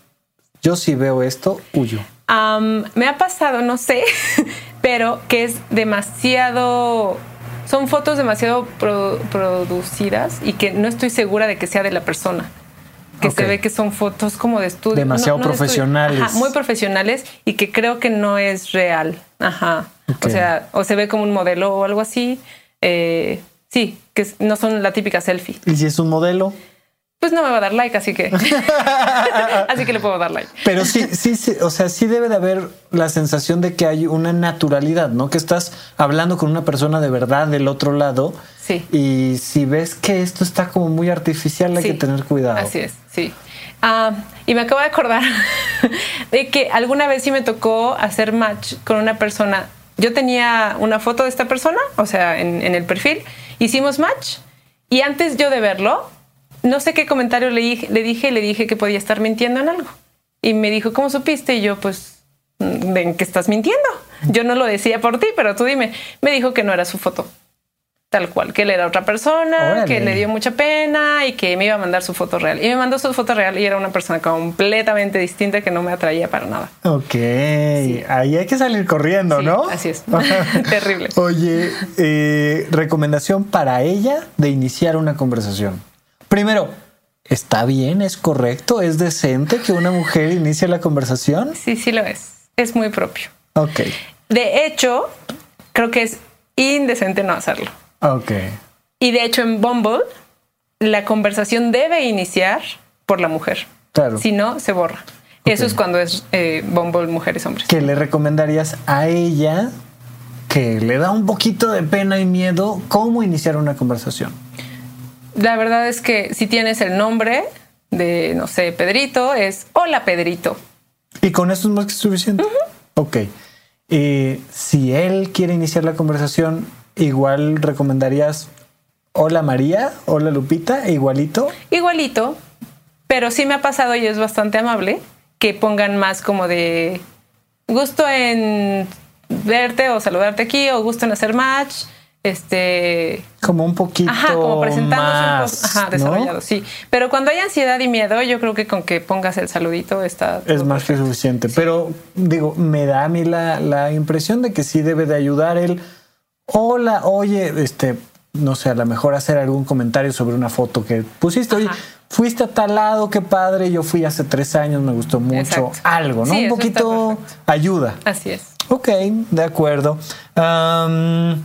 yo si veo esto, huyo. Am, me ha pasado, no sé, (laughs) pero que es demasiado. Son fotos demasiado pro- producidas y que no estoy segura de que sea de la persona. Que se ve que son fotos como de estudio. Demasiado profesionales. Ajá, muy profesionales y que creo que no es real. Ajá. O sea, o se ve como un modelo o algo así. Eh, sí, que no son la típica selfie. Y si es un modelo, Pues no me va a dar like, así que. (laughs) así que le puedo dar like. pero sí, sí, sí, o sea, sí debe de haber la sensación de que hay una naturalidad, ¿no? Que estás hablando con una persona de verdad del otro lado. Sí. Y si ves que esto está como muy artificial, hay Sí, que tener cuidado. Así es, sí. Ah, y me acabo de acordar (laughs) de que alguna vez sí me tocó hacer match con una persona. Yo tenía una foto de esta persona, o sea, en, en el perfil, hicimos match y antes yo de verlo, no sé qué comentario le, dije- le dije, le dije que podía estar mintiendo en algo. Y me dijo, ¿cómo supiste? Y yo, pues, mm, ¿en qué estás mintiendo? Yo no lo decía por ti, pero tú dime. Me dijo que no era su foto. Tal cual, que él era otra persona, Órale. que le dio mucha pena y que me iba a mandar su foto real. Y me mandó su foto real y era una persona completamente distinta que no me atraía para nada. Ok, ahí hay que salir corriendo, Sí, ¿no? así es. (laughs) (laughs) Terrible. Oye, eh, recomendación para ella de iniciar una conversación. Primero, ¿está bien? ¿Es correcto? ¿Es decente que una mujer inicie la conversación? Sí, sí lo es. Es muy propio. Ok, De hecho, creo que es indecente no hacerlo. ok. Y de hecho en Bumble, la conversación debe iniciar por la mujer. Claro. Si no, se borra. Eso es cuando es eh, Bumble mujeres hombres. ¿Qué le recomendarías a ella que le da un poquito de pena y miedo cómo iniciar una conversación? La verdad es que si tienes el nombre de, no sé, Pedrito, es hola Pedrito. Y con esto es más que suficiente. Ok. Eh, si él quiere iniciar la conversación, igual recomendarías Hola María, Hola Lupita, igualito. Igualito, pero sí me ha pasado y es bastante amable que pongan más como de gusto en verte o saludarte aquí o gusto en hacer match. Este. Como un poquito. Ajá, como presentándose más, un poco. Ajá, ¿no? desarrollado, sí. Pero cuando hay ansiedad y miedo, yo creo que con que pongas el saludito está. Es más que suficiente. Pero digo, me da a mí la, la impresión de que sí debe de ayudar el. Hola, oye, este, no sé, a lo mejor hacer algún comentario sobre una foto que pusiste. Oye, Ajá. fuiste a tal lado, qué padre. Yo fui hace tres años, me gustó mucho. Exacto. Algo, ¿no? Sí, un poquito perfecto. ayuda. Así es. Ok, de acuerdo. Am,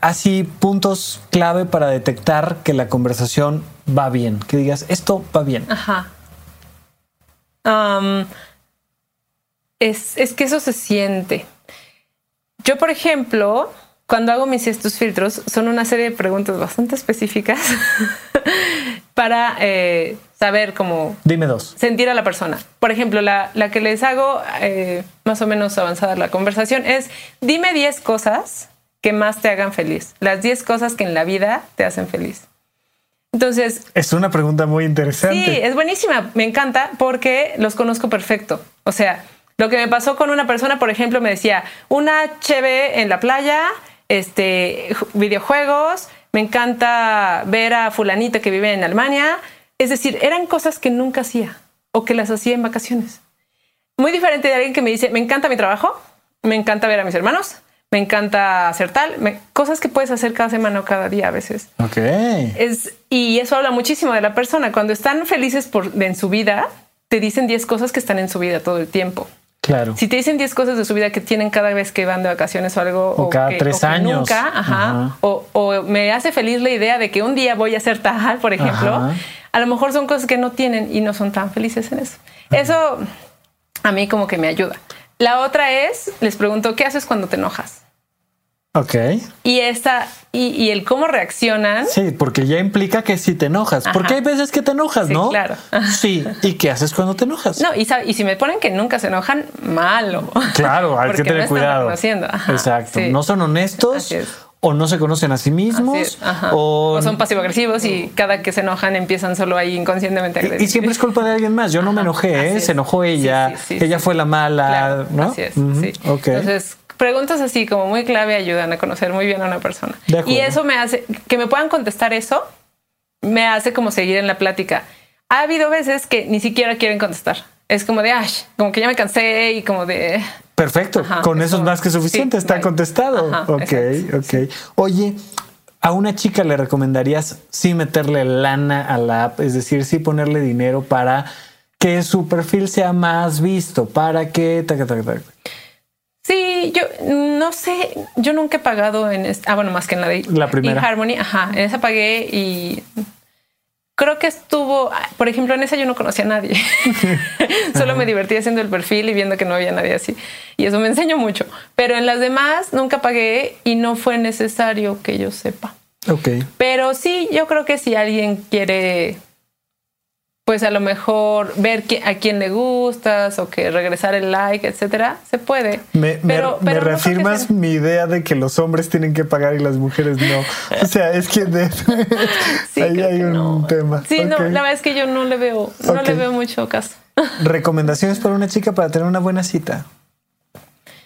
así, puntos clave para detectar que la conversación va bien. Que digas, esto va bien. Ajá. Es, es que eso se siente. Yo, por ejemplo, cuando hago mis estos filtros, son una serie de preguntas bastante específicas (laughs) para eh, saber cómo Dime dos. sentir a la persona. Por ejemplo, la, la que les hago eh, más o menos avanzada la conversación es, dime 10 cosas que más te hagan feliz. Las 10 cosas que en la vida te hacen feliz. Entonces, Es una pregunta muy interesante. Sí, es buenísima. Me encanta porque los conozco perfecto. O sea, lo que me pasó con una persona, por ejemplo, me decía una cheve en la playa, este, ju- videojuegos. Me encanta ver a fulanita que vive en Alemania. Es decir, eran cosas que nunca hacía o que las hacía en vacaciones. Muy diferente de alguien que me dice, me encanta mi trabajo, me encanta ver a mis hermanos, me encanta hacer tal, me- cosas que puedes hacer cada semana o cada día a veces. Ok. Es, y eso habla muchísimo de la persona. Cuando están felices por, en su vida, te dicen 10 cosas que están en su vida todo el tiempo. Claro. Si te dicen 10 cosas de su vida que tienen cada vez que van de vacaciones o algo, O cada que, tres que años. nunca, ajá, Ajá. O, o me hace feliz la idea de que un día voy a hacer tal, por ejemplo, Ajá. a lo mejor son cosas que no tienen y no son tan felices en eso. Eso a mí como que me ayuda. La otra es, les pregunto, ¿qué haces cuando te enojas? Ok. Y esta, y, y el cómo reaccionan. Sí, porque ya implica que si te enojas. Ajá. Porque hay veces que te enojas, Sí, ¿no? claro. Sí. ¿Y qué haces cuando te enojas? No, y, y si me ponen que nunca se enojan, malo. (laughs) Claro, hay Porque que tener no cuidado. Ajá, Exacto. sí. No son honestos o no se conocen a sí mismos o, o son pasivo-agresivos y cada que se enojan empiezan solo ahí inconscientemente a agredir. y siempre es culpa de alguien más. Yo no me enojé, ¿eh? se enojó ella, Sí, sí, sí, ella sí. fue la mala, Claro, ¿no? Así es, Ujú, sí. ok. Entonces, preguntas así como muy clave ayudan a conocer muy bien a una persona. Y eso me hace, que me puedan contestar eso, me hace como seguir en la plática. Ha habido veces que ni siquiera quieren contestar. Es como de, ay, como que ya me cansé y como de... Perfecto, Ajá, con es eso es más que suficiente, sí, está bye. contestado. Ajá, ok, exacto, ok. Oye, ¿a una chica le recomendarías sí meterle lana a la app? Es decir, sí ponerle dinero para que su perfil sea más visto, para que... Sí, yo no sé, yo nunca he pagado en esta, ah, bueno, más que en la de La primera. Harmony, ajá, en esa pagué y creo que estuvo, por ejemplo, en esa yo no conocía a nadie. (laughs) Solo me divertí haciendo el perfil y viendo que no había nadie así. Y eso me enseñó mucho. Pero en las demás nunca pagué y no fue necesario que yo sepa. Ok. Pero sí, yo creo que si alguien quiere, pues a lo mejor ver a quién le gustas o que regresar el like, etcétera, se puede. Me, me- Pero- me pero no que reafirmas sea- mi idea de que los hombres tienen que pagar y las mujeres no. O sea, es que de- (laughs) Sí, (laughs) ahí hay un no. tema. Sí, no, la verdad es que yo no le veo, no le veo mucho caso. Recomendaciones para una chica para tener una buena cita.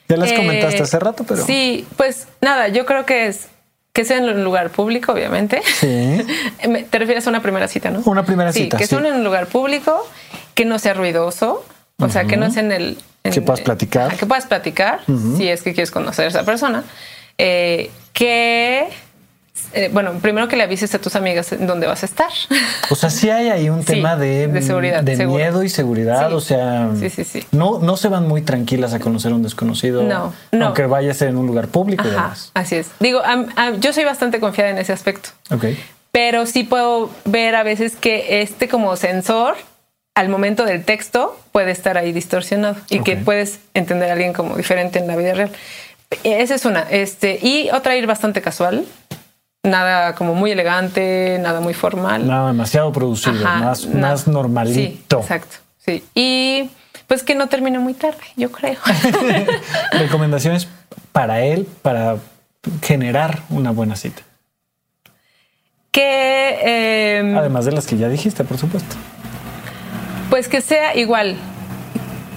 Ya las Eh, comentaste hace rato, pero. Sí, pues nada, yo creo que es que sea en un lugar público, obviamente. Sí. (laughs) Te refieres a una primera cita, ¿no? Una primera sí, cita, Que sí. son en un lugar público, que no sea ruidoso, o sea, que no sea en el... en- Que puedas platicar. Que puedas platicar, si es que quieres conocer a esa persona. Eh, que, eh, bueno, primero que le avises a tus amigas en dónde vas a estar. O sea, sí hay ahí un Sí, tema de, de seguridad, de seguro. miedo y seguridad. Sí. O sea, Sí, sí, sí. No, no se van muy tranquilas a conocer a un desconocido. No, no. Aunque vayas en un lugar público y Ajá, demás. así es. Digo, yo soy bastante confiada en ese aspecto. Ok. pero sí puedo ver a veces que este como sensor al momento del texto puede estar ahí distorsionado y que Ok. puedes entender a alguien como diferente en la vida real. Esa es una. Este, y otra ir bastante casual. Nada como muy elegante, nada muy formal. Nada demasiado producido, Ajá, más, no. más normalito. Sí, exacto. Sí. Y pues que no termine muy tarde, yo creo. (laughs) Recomendaciones para él, para generar una buena cita? Que eh, Además de las que ya dijiste, por supuesto. pues que sea igual.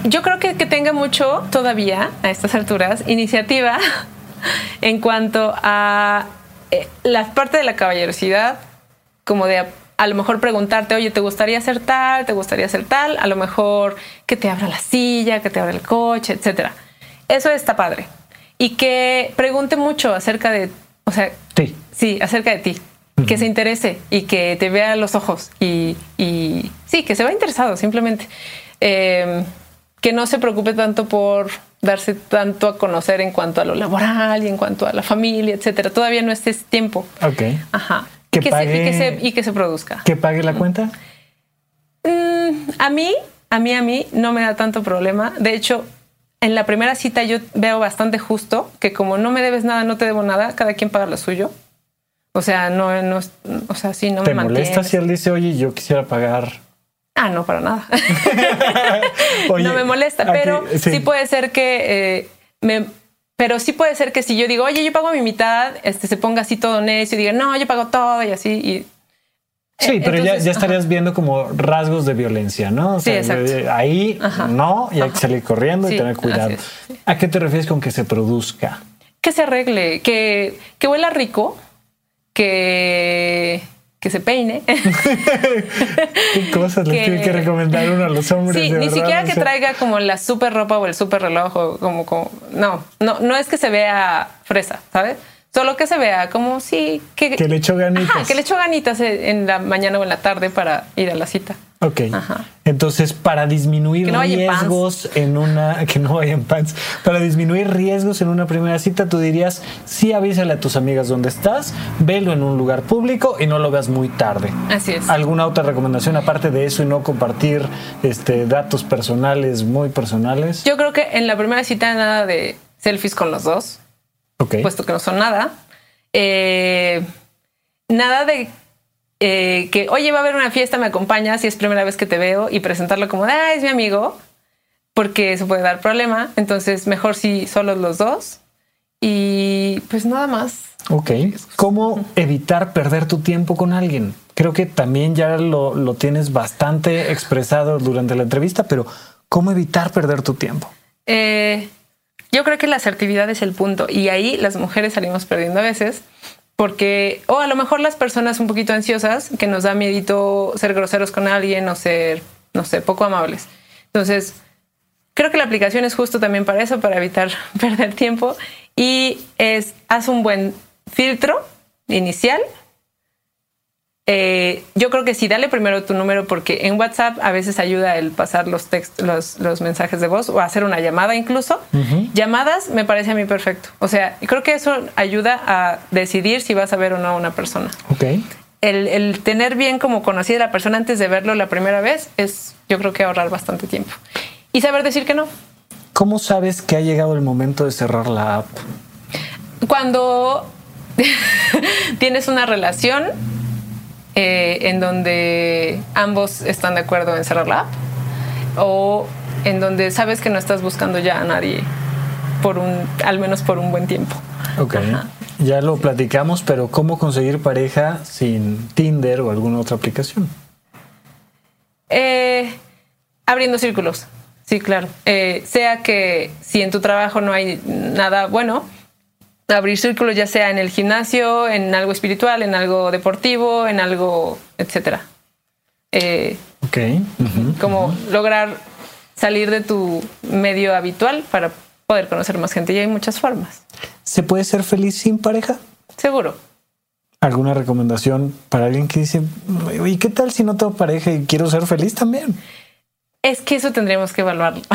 Yo creo que, que tenga mucho todavía a estas alturas iniciativa (laughs) en cuanto a eh, la parte de la caballerosidad, como de a, lo mejor preguntarte, oye, ¿te gustaría hacer tal? ¿Te gustaría hacer tal? A lo mejor que te abra la silla, que te abra el coche, etcétera. Eso está padre. Y que pregunte mucho acerca de, o sea, Sí. Sí, acerca de ti. Que se interese y que te vea a los ojos y, y sí, que se va interesado simplemente. Eh, que no se preocupe tanto por darse tanto a conocer en cuanto a lo laboral y en cuanto a la familia, etcétera. Todavía no es ese tiempo. Ok. Ajá. Que y, que se, y, que pague- se, y que se produzca. ¿Que pague la cuenta? Mm, a mí, a mí, a mí no me da tanto problema. De hecho, en la primera cita yo veo bastante justo que como no me debes nada, no te debo nada, cada quien paga lo suyo. O sea, no, no, o sea, sí, no ¿Te me molesta mantienes. si él dice, oye, yo quisiera pagar? Ah, no, para nada. (laughs) Oye, no me molesta, aquí- pero sí. puede ser que eh, me. Pero sí puede ser que si yo digo, oye, yo pago mi mitad, este se ponga así todo necio y diga, no, yo pago todo y así. Y Sí, pero ya, Entonces, ya estarías viendo como rasgos de violencia, ¿no? O Sí, exacto. eh, Ahí Ajá. no, y hay que salir corriendo y tener cuidado. así es, sí. ¿A qué te refieres con que se produzca? que se arregle, que, que huela rico, que, que se peine. (laughs) ¿Qué cosas les Que- tiene que recomendar uno a los hombres? Sí, de ni verdad? siquiera O que sea, traiga como la super ropa o el super reloj o como, como no, no, no es que se vea fresa, ¿sabes? Solo que se vea como sí, que, Que le echó ganitas. Ajá, que le echó ganitas en la mañana o en la tarde para ir a la cita. Ok. Ajá. Entonces, para disminuir no en riesgos en una. (laughs) Que no vaya en pants. Para disminuir riesgos en una primera cita, tú dirías: sí, avísale a tus amigas dónde estás, velo en un lugar público y no lo veas muy tarde. Así es. ¿Alguna otra recomendación aparte de eso y no compartir este, datos personales muy personales? Yo creo que en la primera cita nada de selfies con los dos, ok. puesto que no son nada. Eh, nada de eh, que, oye, va a haber una fiesta, me acompañas si es primera vez que te veo y presentarlo como, ah, es mi amigo, porque eso puede dar problema. Entonces, mejor si solo los dos. Y pues nada más. Ok. ¿Cómo evitar perder tu tiempo con alguien? Creo que también ya lo, lo tienes bastante expresado durante la entrevista, pero ¿cómo evitar perder tu tiempo? Eh, yo creo que la asertividad es el punto y ahí las mujeres salimos perdiendo a veces porque, o a lo mejor las personas un poquito ansiosas, que nos da miedito ser groseros con alguien o ser, no sé, poco amables. Entonces, creo que la aplicación es justo también para eso, para evitar (laughs) perder tiempo y es, haz un buen filtro inicial. Eh, yo creo que sí, dale primero tu número porque en WhatsApp a veces ayuda el pasar los textos, los, los mensajes de voz o hacer una llamada incluso. Llamadas me parece a mí perfecto. O sea, creo que eso ayuda a decidir si vas a ver o no a una persona. Ok. El, el tener bien como conocida a la persona antes de verlo la primera vez es, yo creo que ahorrar bastante tiempo. Y saber decir que no. ¿Cómo sabes que ha llegado el momento de cerrar la app? Cuando (laughs) tienes una relación eh, en donde ambos están de acuerdo en cerrar la app o en donde sabes que no estás buscando ya a nadie por un, al menos por un buen tiempo. Ok. Ya lo platicamos, pero ¿cómo conseguir pareja sin Tinder o alguna otra aplicación? Eh, abriendo círculos, sí, claro. Eh, sea que si en tu trabajo no hay nada bueno, abrir círculos ya sea en el gimnasio, en algo espiritual, en algo deportivo, en algo, etcétera. Eh, Ok. como lograr salir de tu medio habitual para poder conocer más gente y hay muchas formas. ¿Se puede ser feliz sin pareja? Seguro. ¿Alguna recomendación para alguien que dice, ¿y qué tal si no tengo pareja y quiero ser feliz también? Es que eso tendríamos que evaluarlo. (laughs)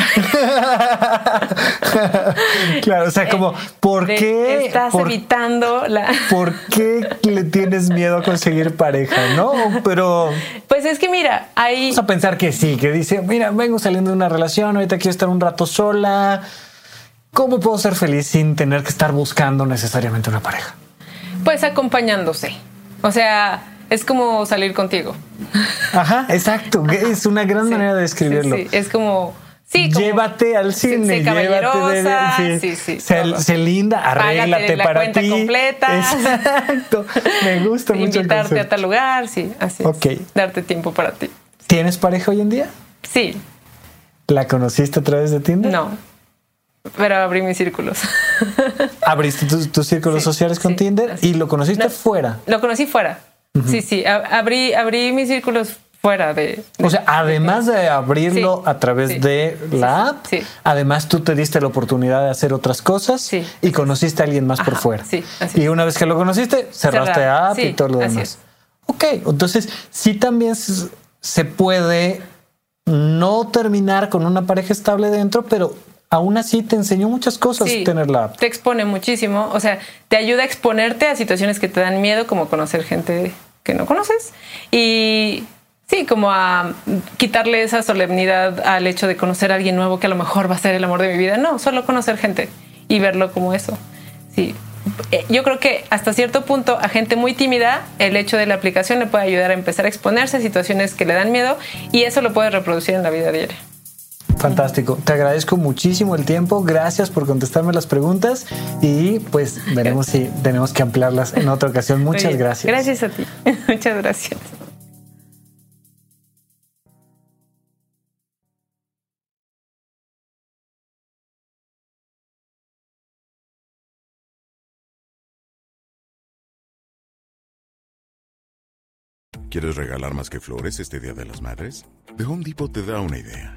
claro, o sea, como, ¿por De- qué? Estás por, evitando la... ¿Por qué le tienes miedo a conseguir pareja? No, pero Pues es que mira, hay... vamos a pensar que sí, que dice, mira, vengo saliendo de una relación, ahorita quiero estar un rato sola. ¿Cómo puedo ser feliz sin tener que estar buscando necesariamente una pareja? Pues acompañándose. O sea, es como salir contigo. Ajá, exacto. Es una gran Sí, manera de sí, describirlo. sí. Es como, Sí, como- llévate al cine, llévate de, sí, sí, sé linda, arréglate la para cuenta ti. completa. Exacto. Me gusta mucho el Invitarte a tal lugar, sí, así es. Ok. Darte tiempo para ti. ¿Tienes pareja hoy en día? Sí, ¿La conociste a través de Tinder? no. Pero abrí mis círculos. Abriste tus, tus círculos Sí, sociales con sí, Tinder y lo conociste No. fuera. Lo conocí fuera. Sí, sí. ab- Abrí, abrí mis círculos fuera de. O sea, además de abrirlo Sí, a través sí, de la app, sí. además tú te diste la oportunidad de hacer otras cosas y conociste a alguien más por fuera. sí, así y una vez que lo conociste, cerraste Cerrar, app y todo lo demás. Ok, entonces sí también se puede no terminar con una pareja estable dentro, pero aún así te enseñó muchas cosas Sí, tener la app. Te expone muchísimo. O sea, te ayuda a exponerte a situaciones que te dan miedo, como conocer gente que no conoces. Y sí, como a quitarle esa solemnidad al hecho de conocer a alguien nuevo que a lo mejor va a ser el amor de mi vida. No, solo conocer gente y verlo como eso. Sí. Eh, Yo creo que hasta cierto punto a gente muy tímida el hecho de la aplicación le puede ayudar a empezar a exponerse a situaciones que le dan miedo y eso lo puede reproducir en la vida diaria. Fantástico. Te agradezco muchísimo el tiempo. Gracias por contestarme las preguntas y pues veremos si tenemos que ampliarlas en otra ocasión. Muchas Oye, gracias. Gracias a ti. (laughs) Muchas gracias. ¿Quieres regalar más que flores este Día de las Madres? The Home Depot te da una idea.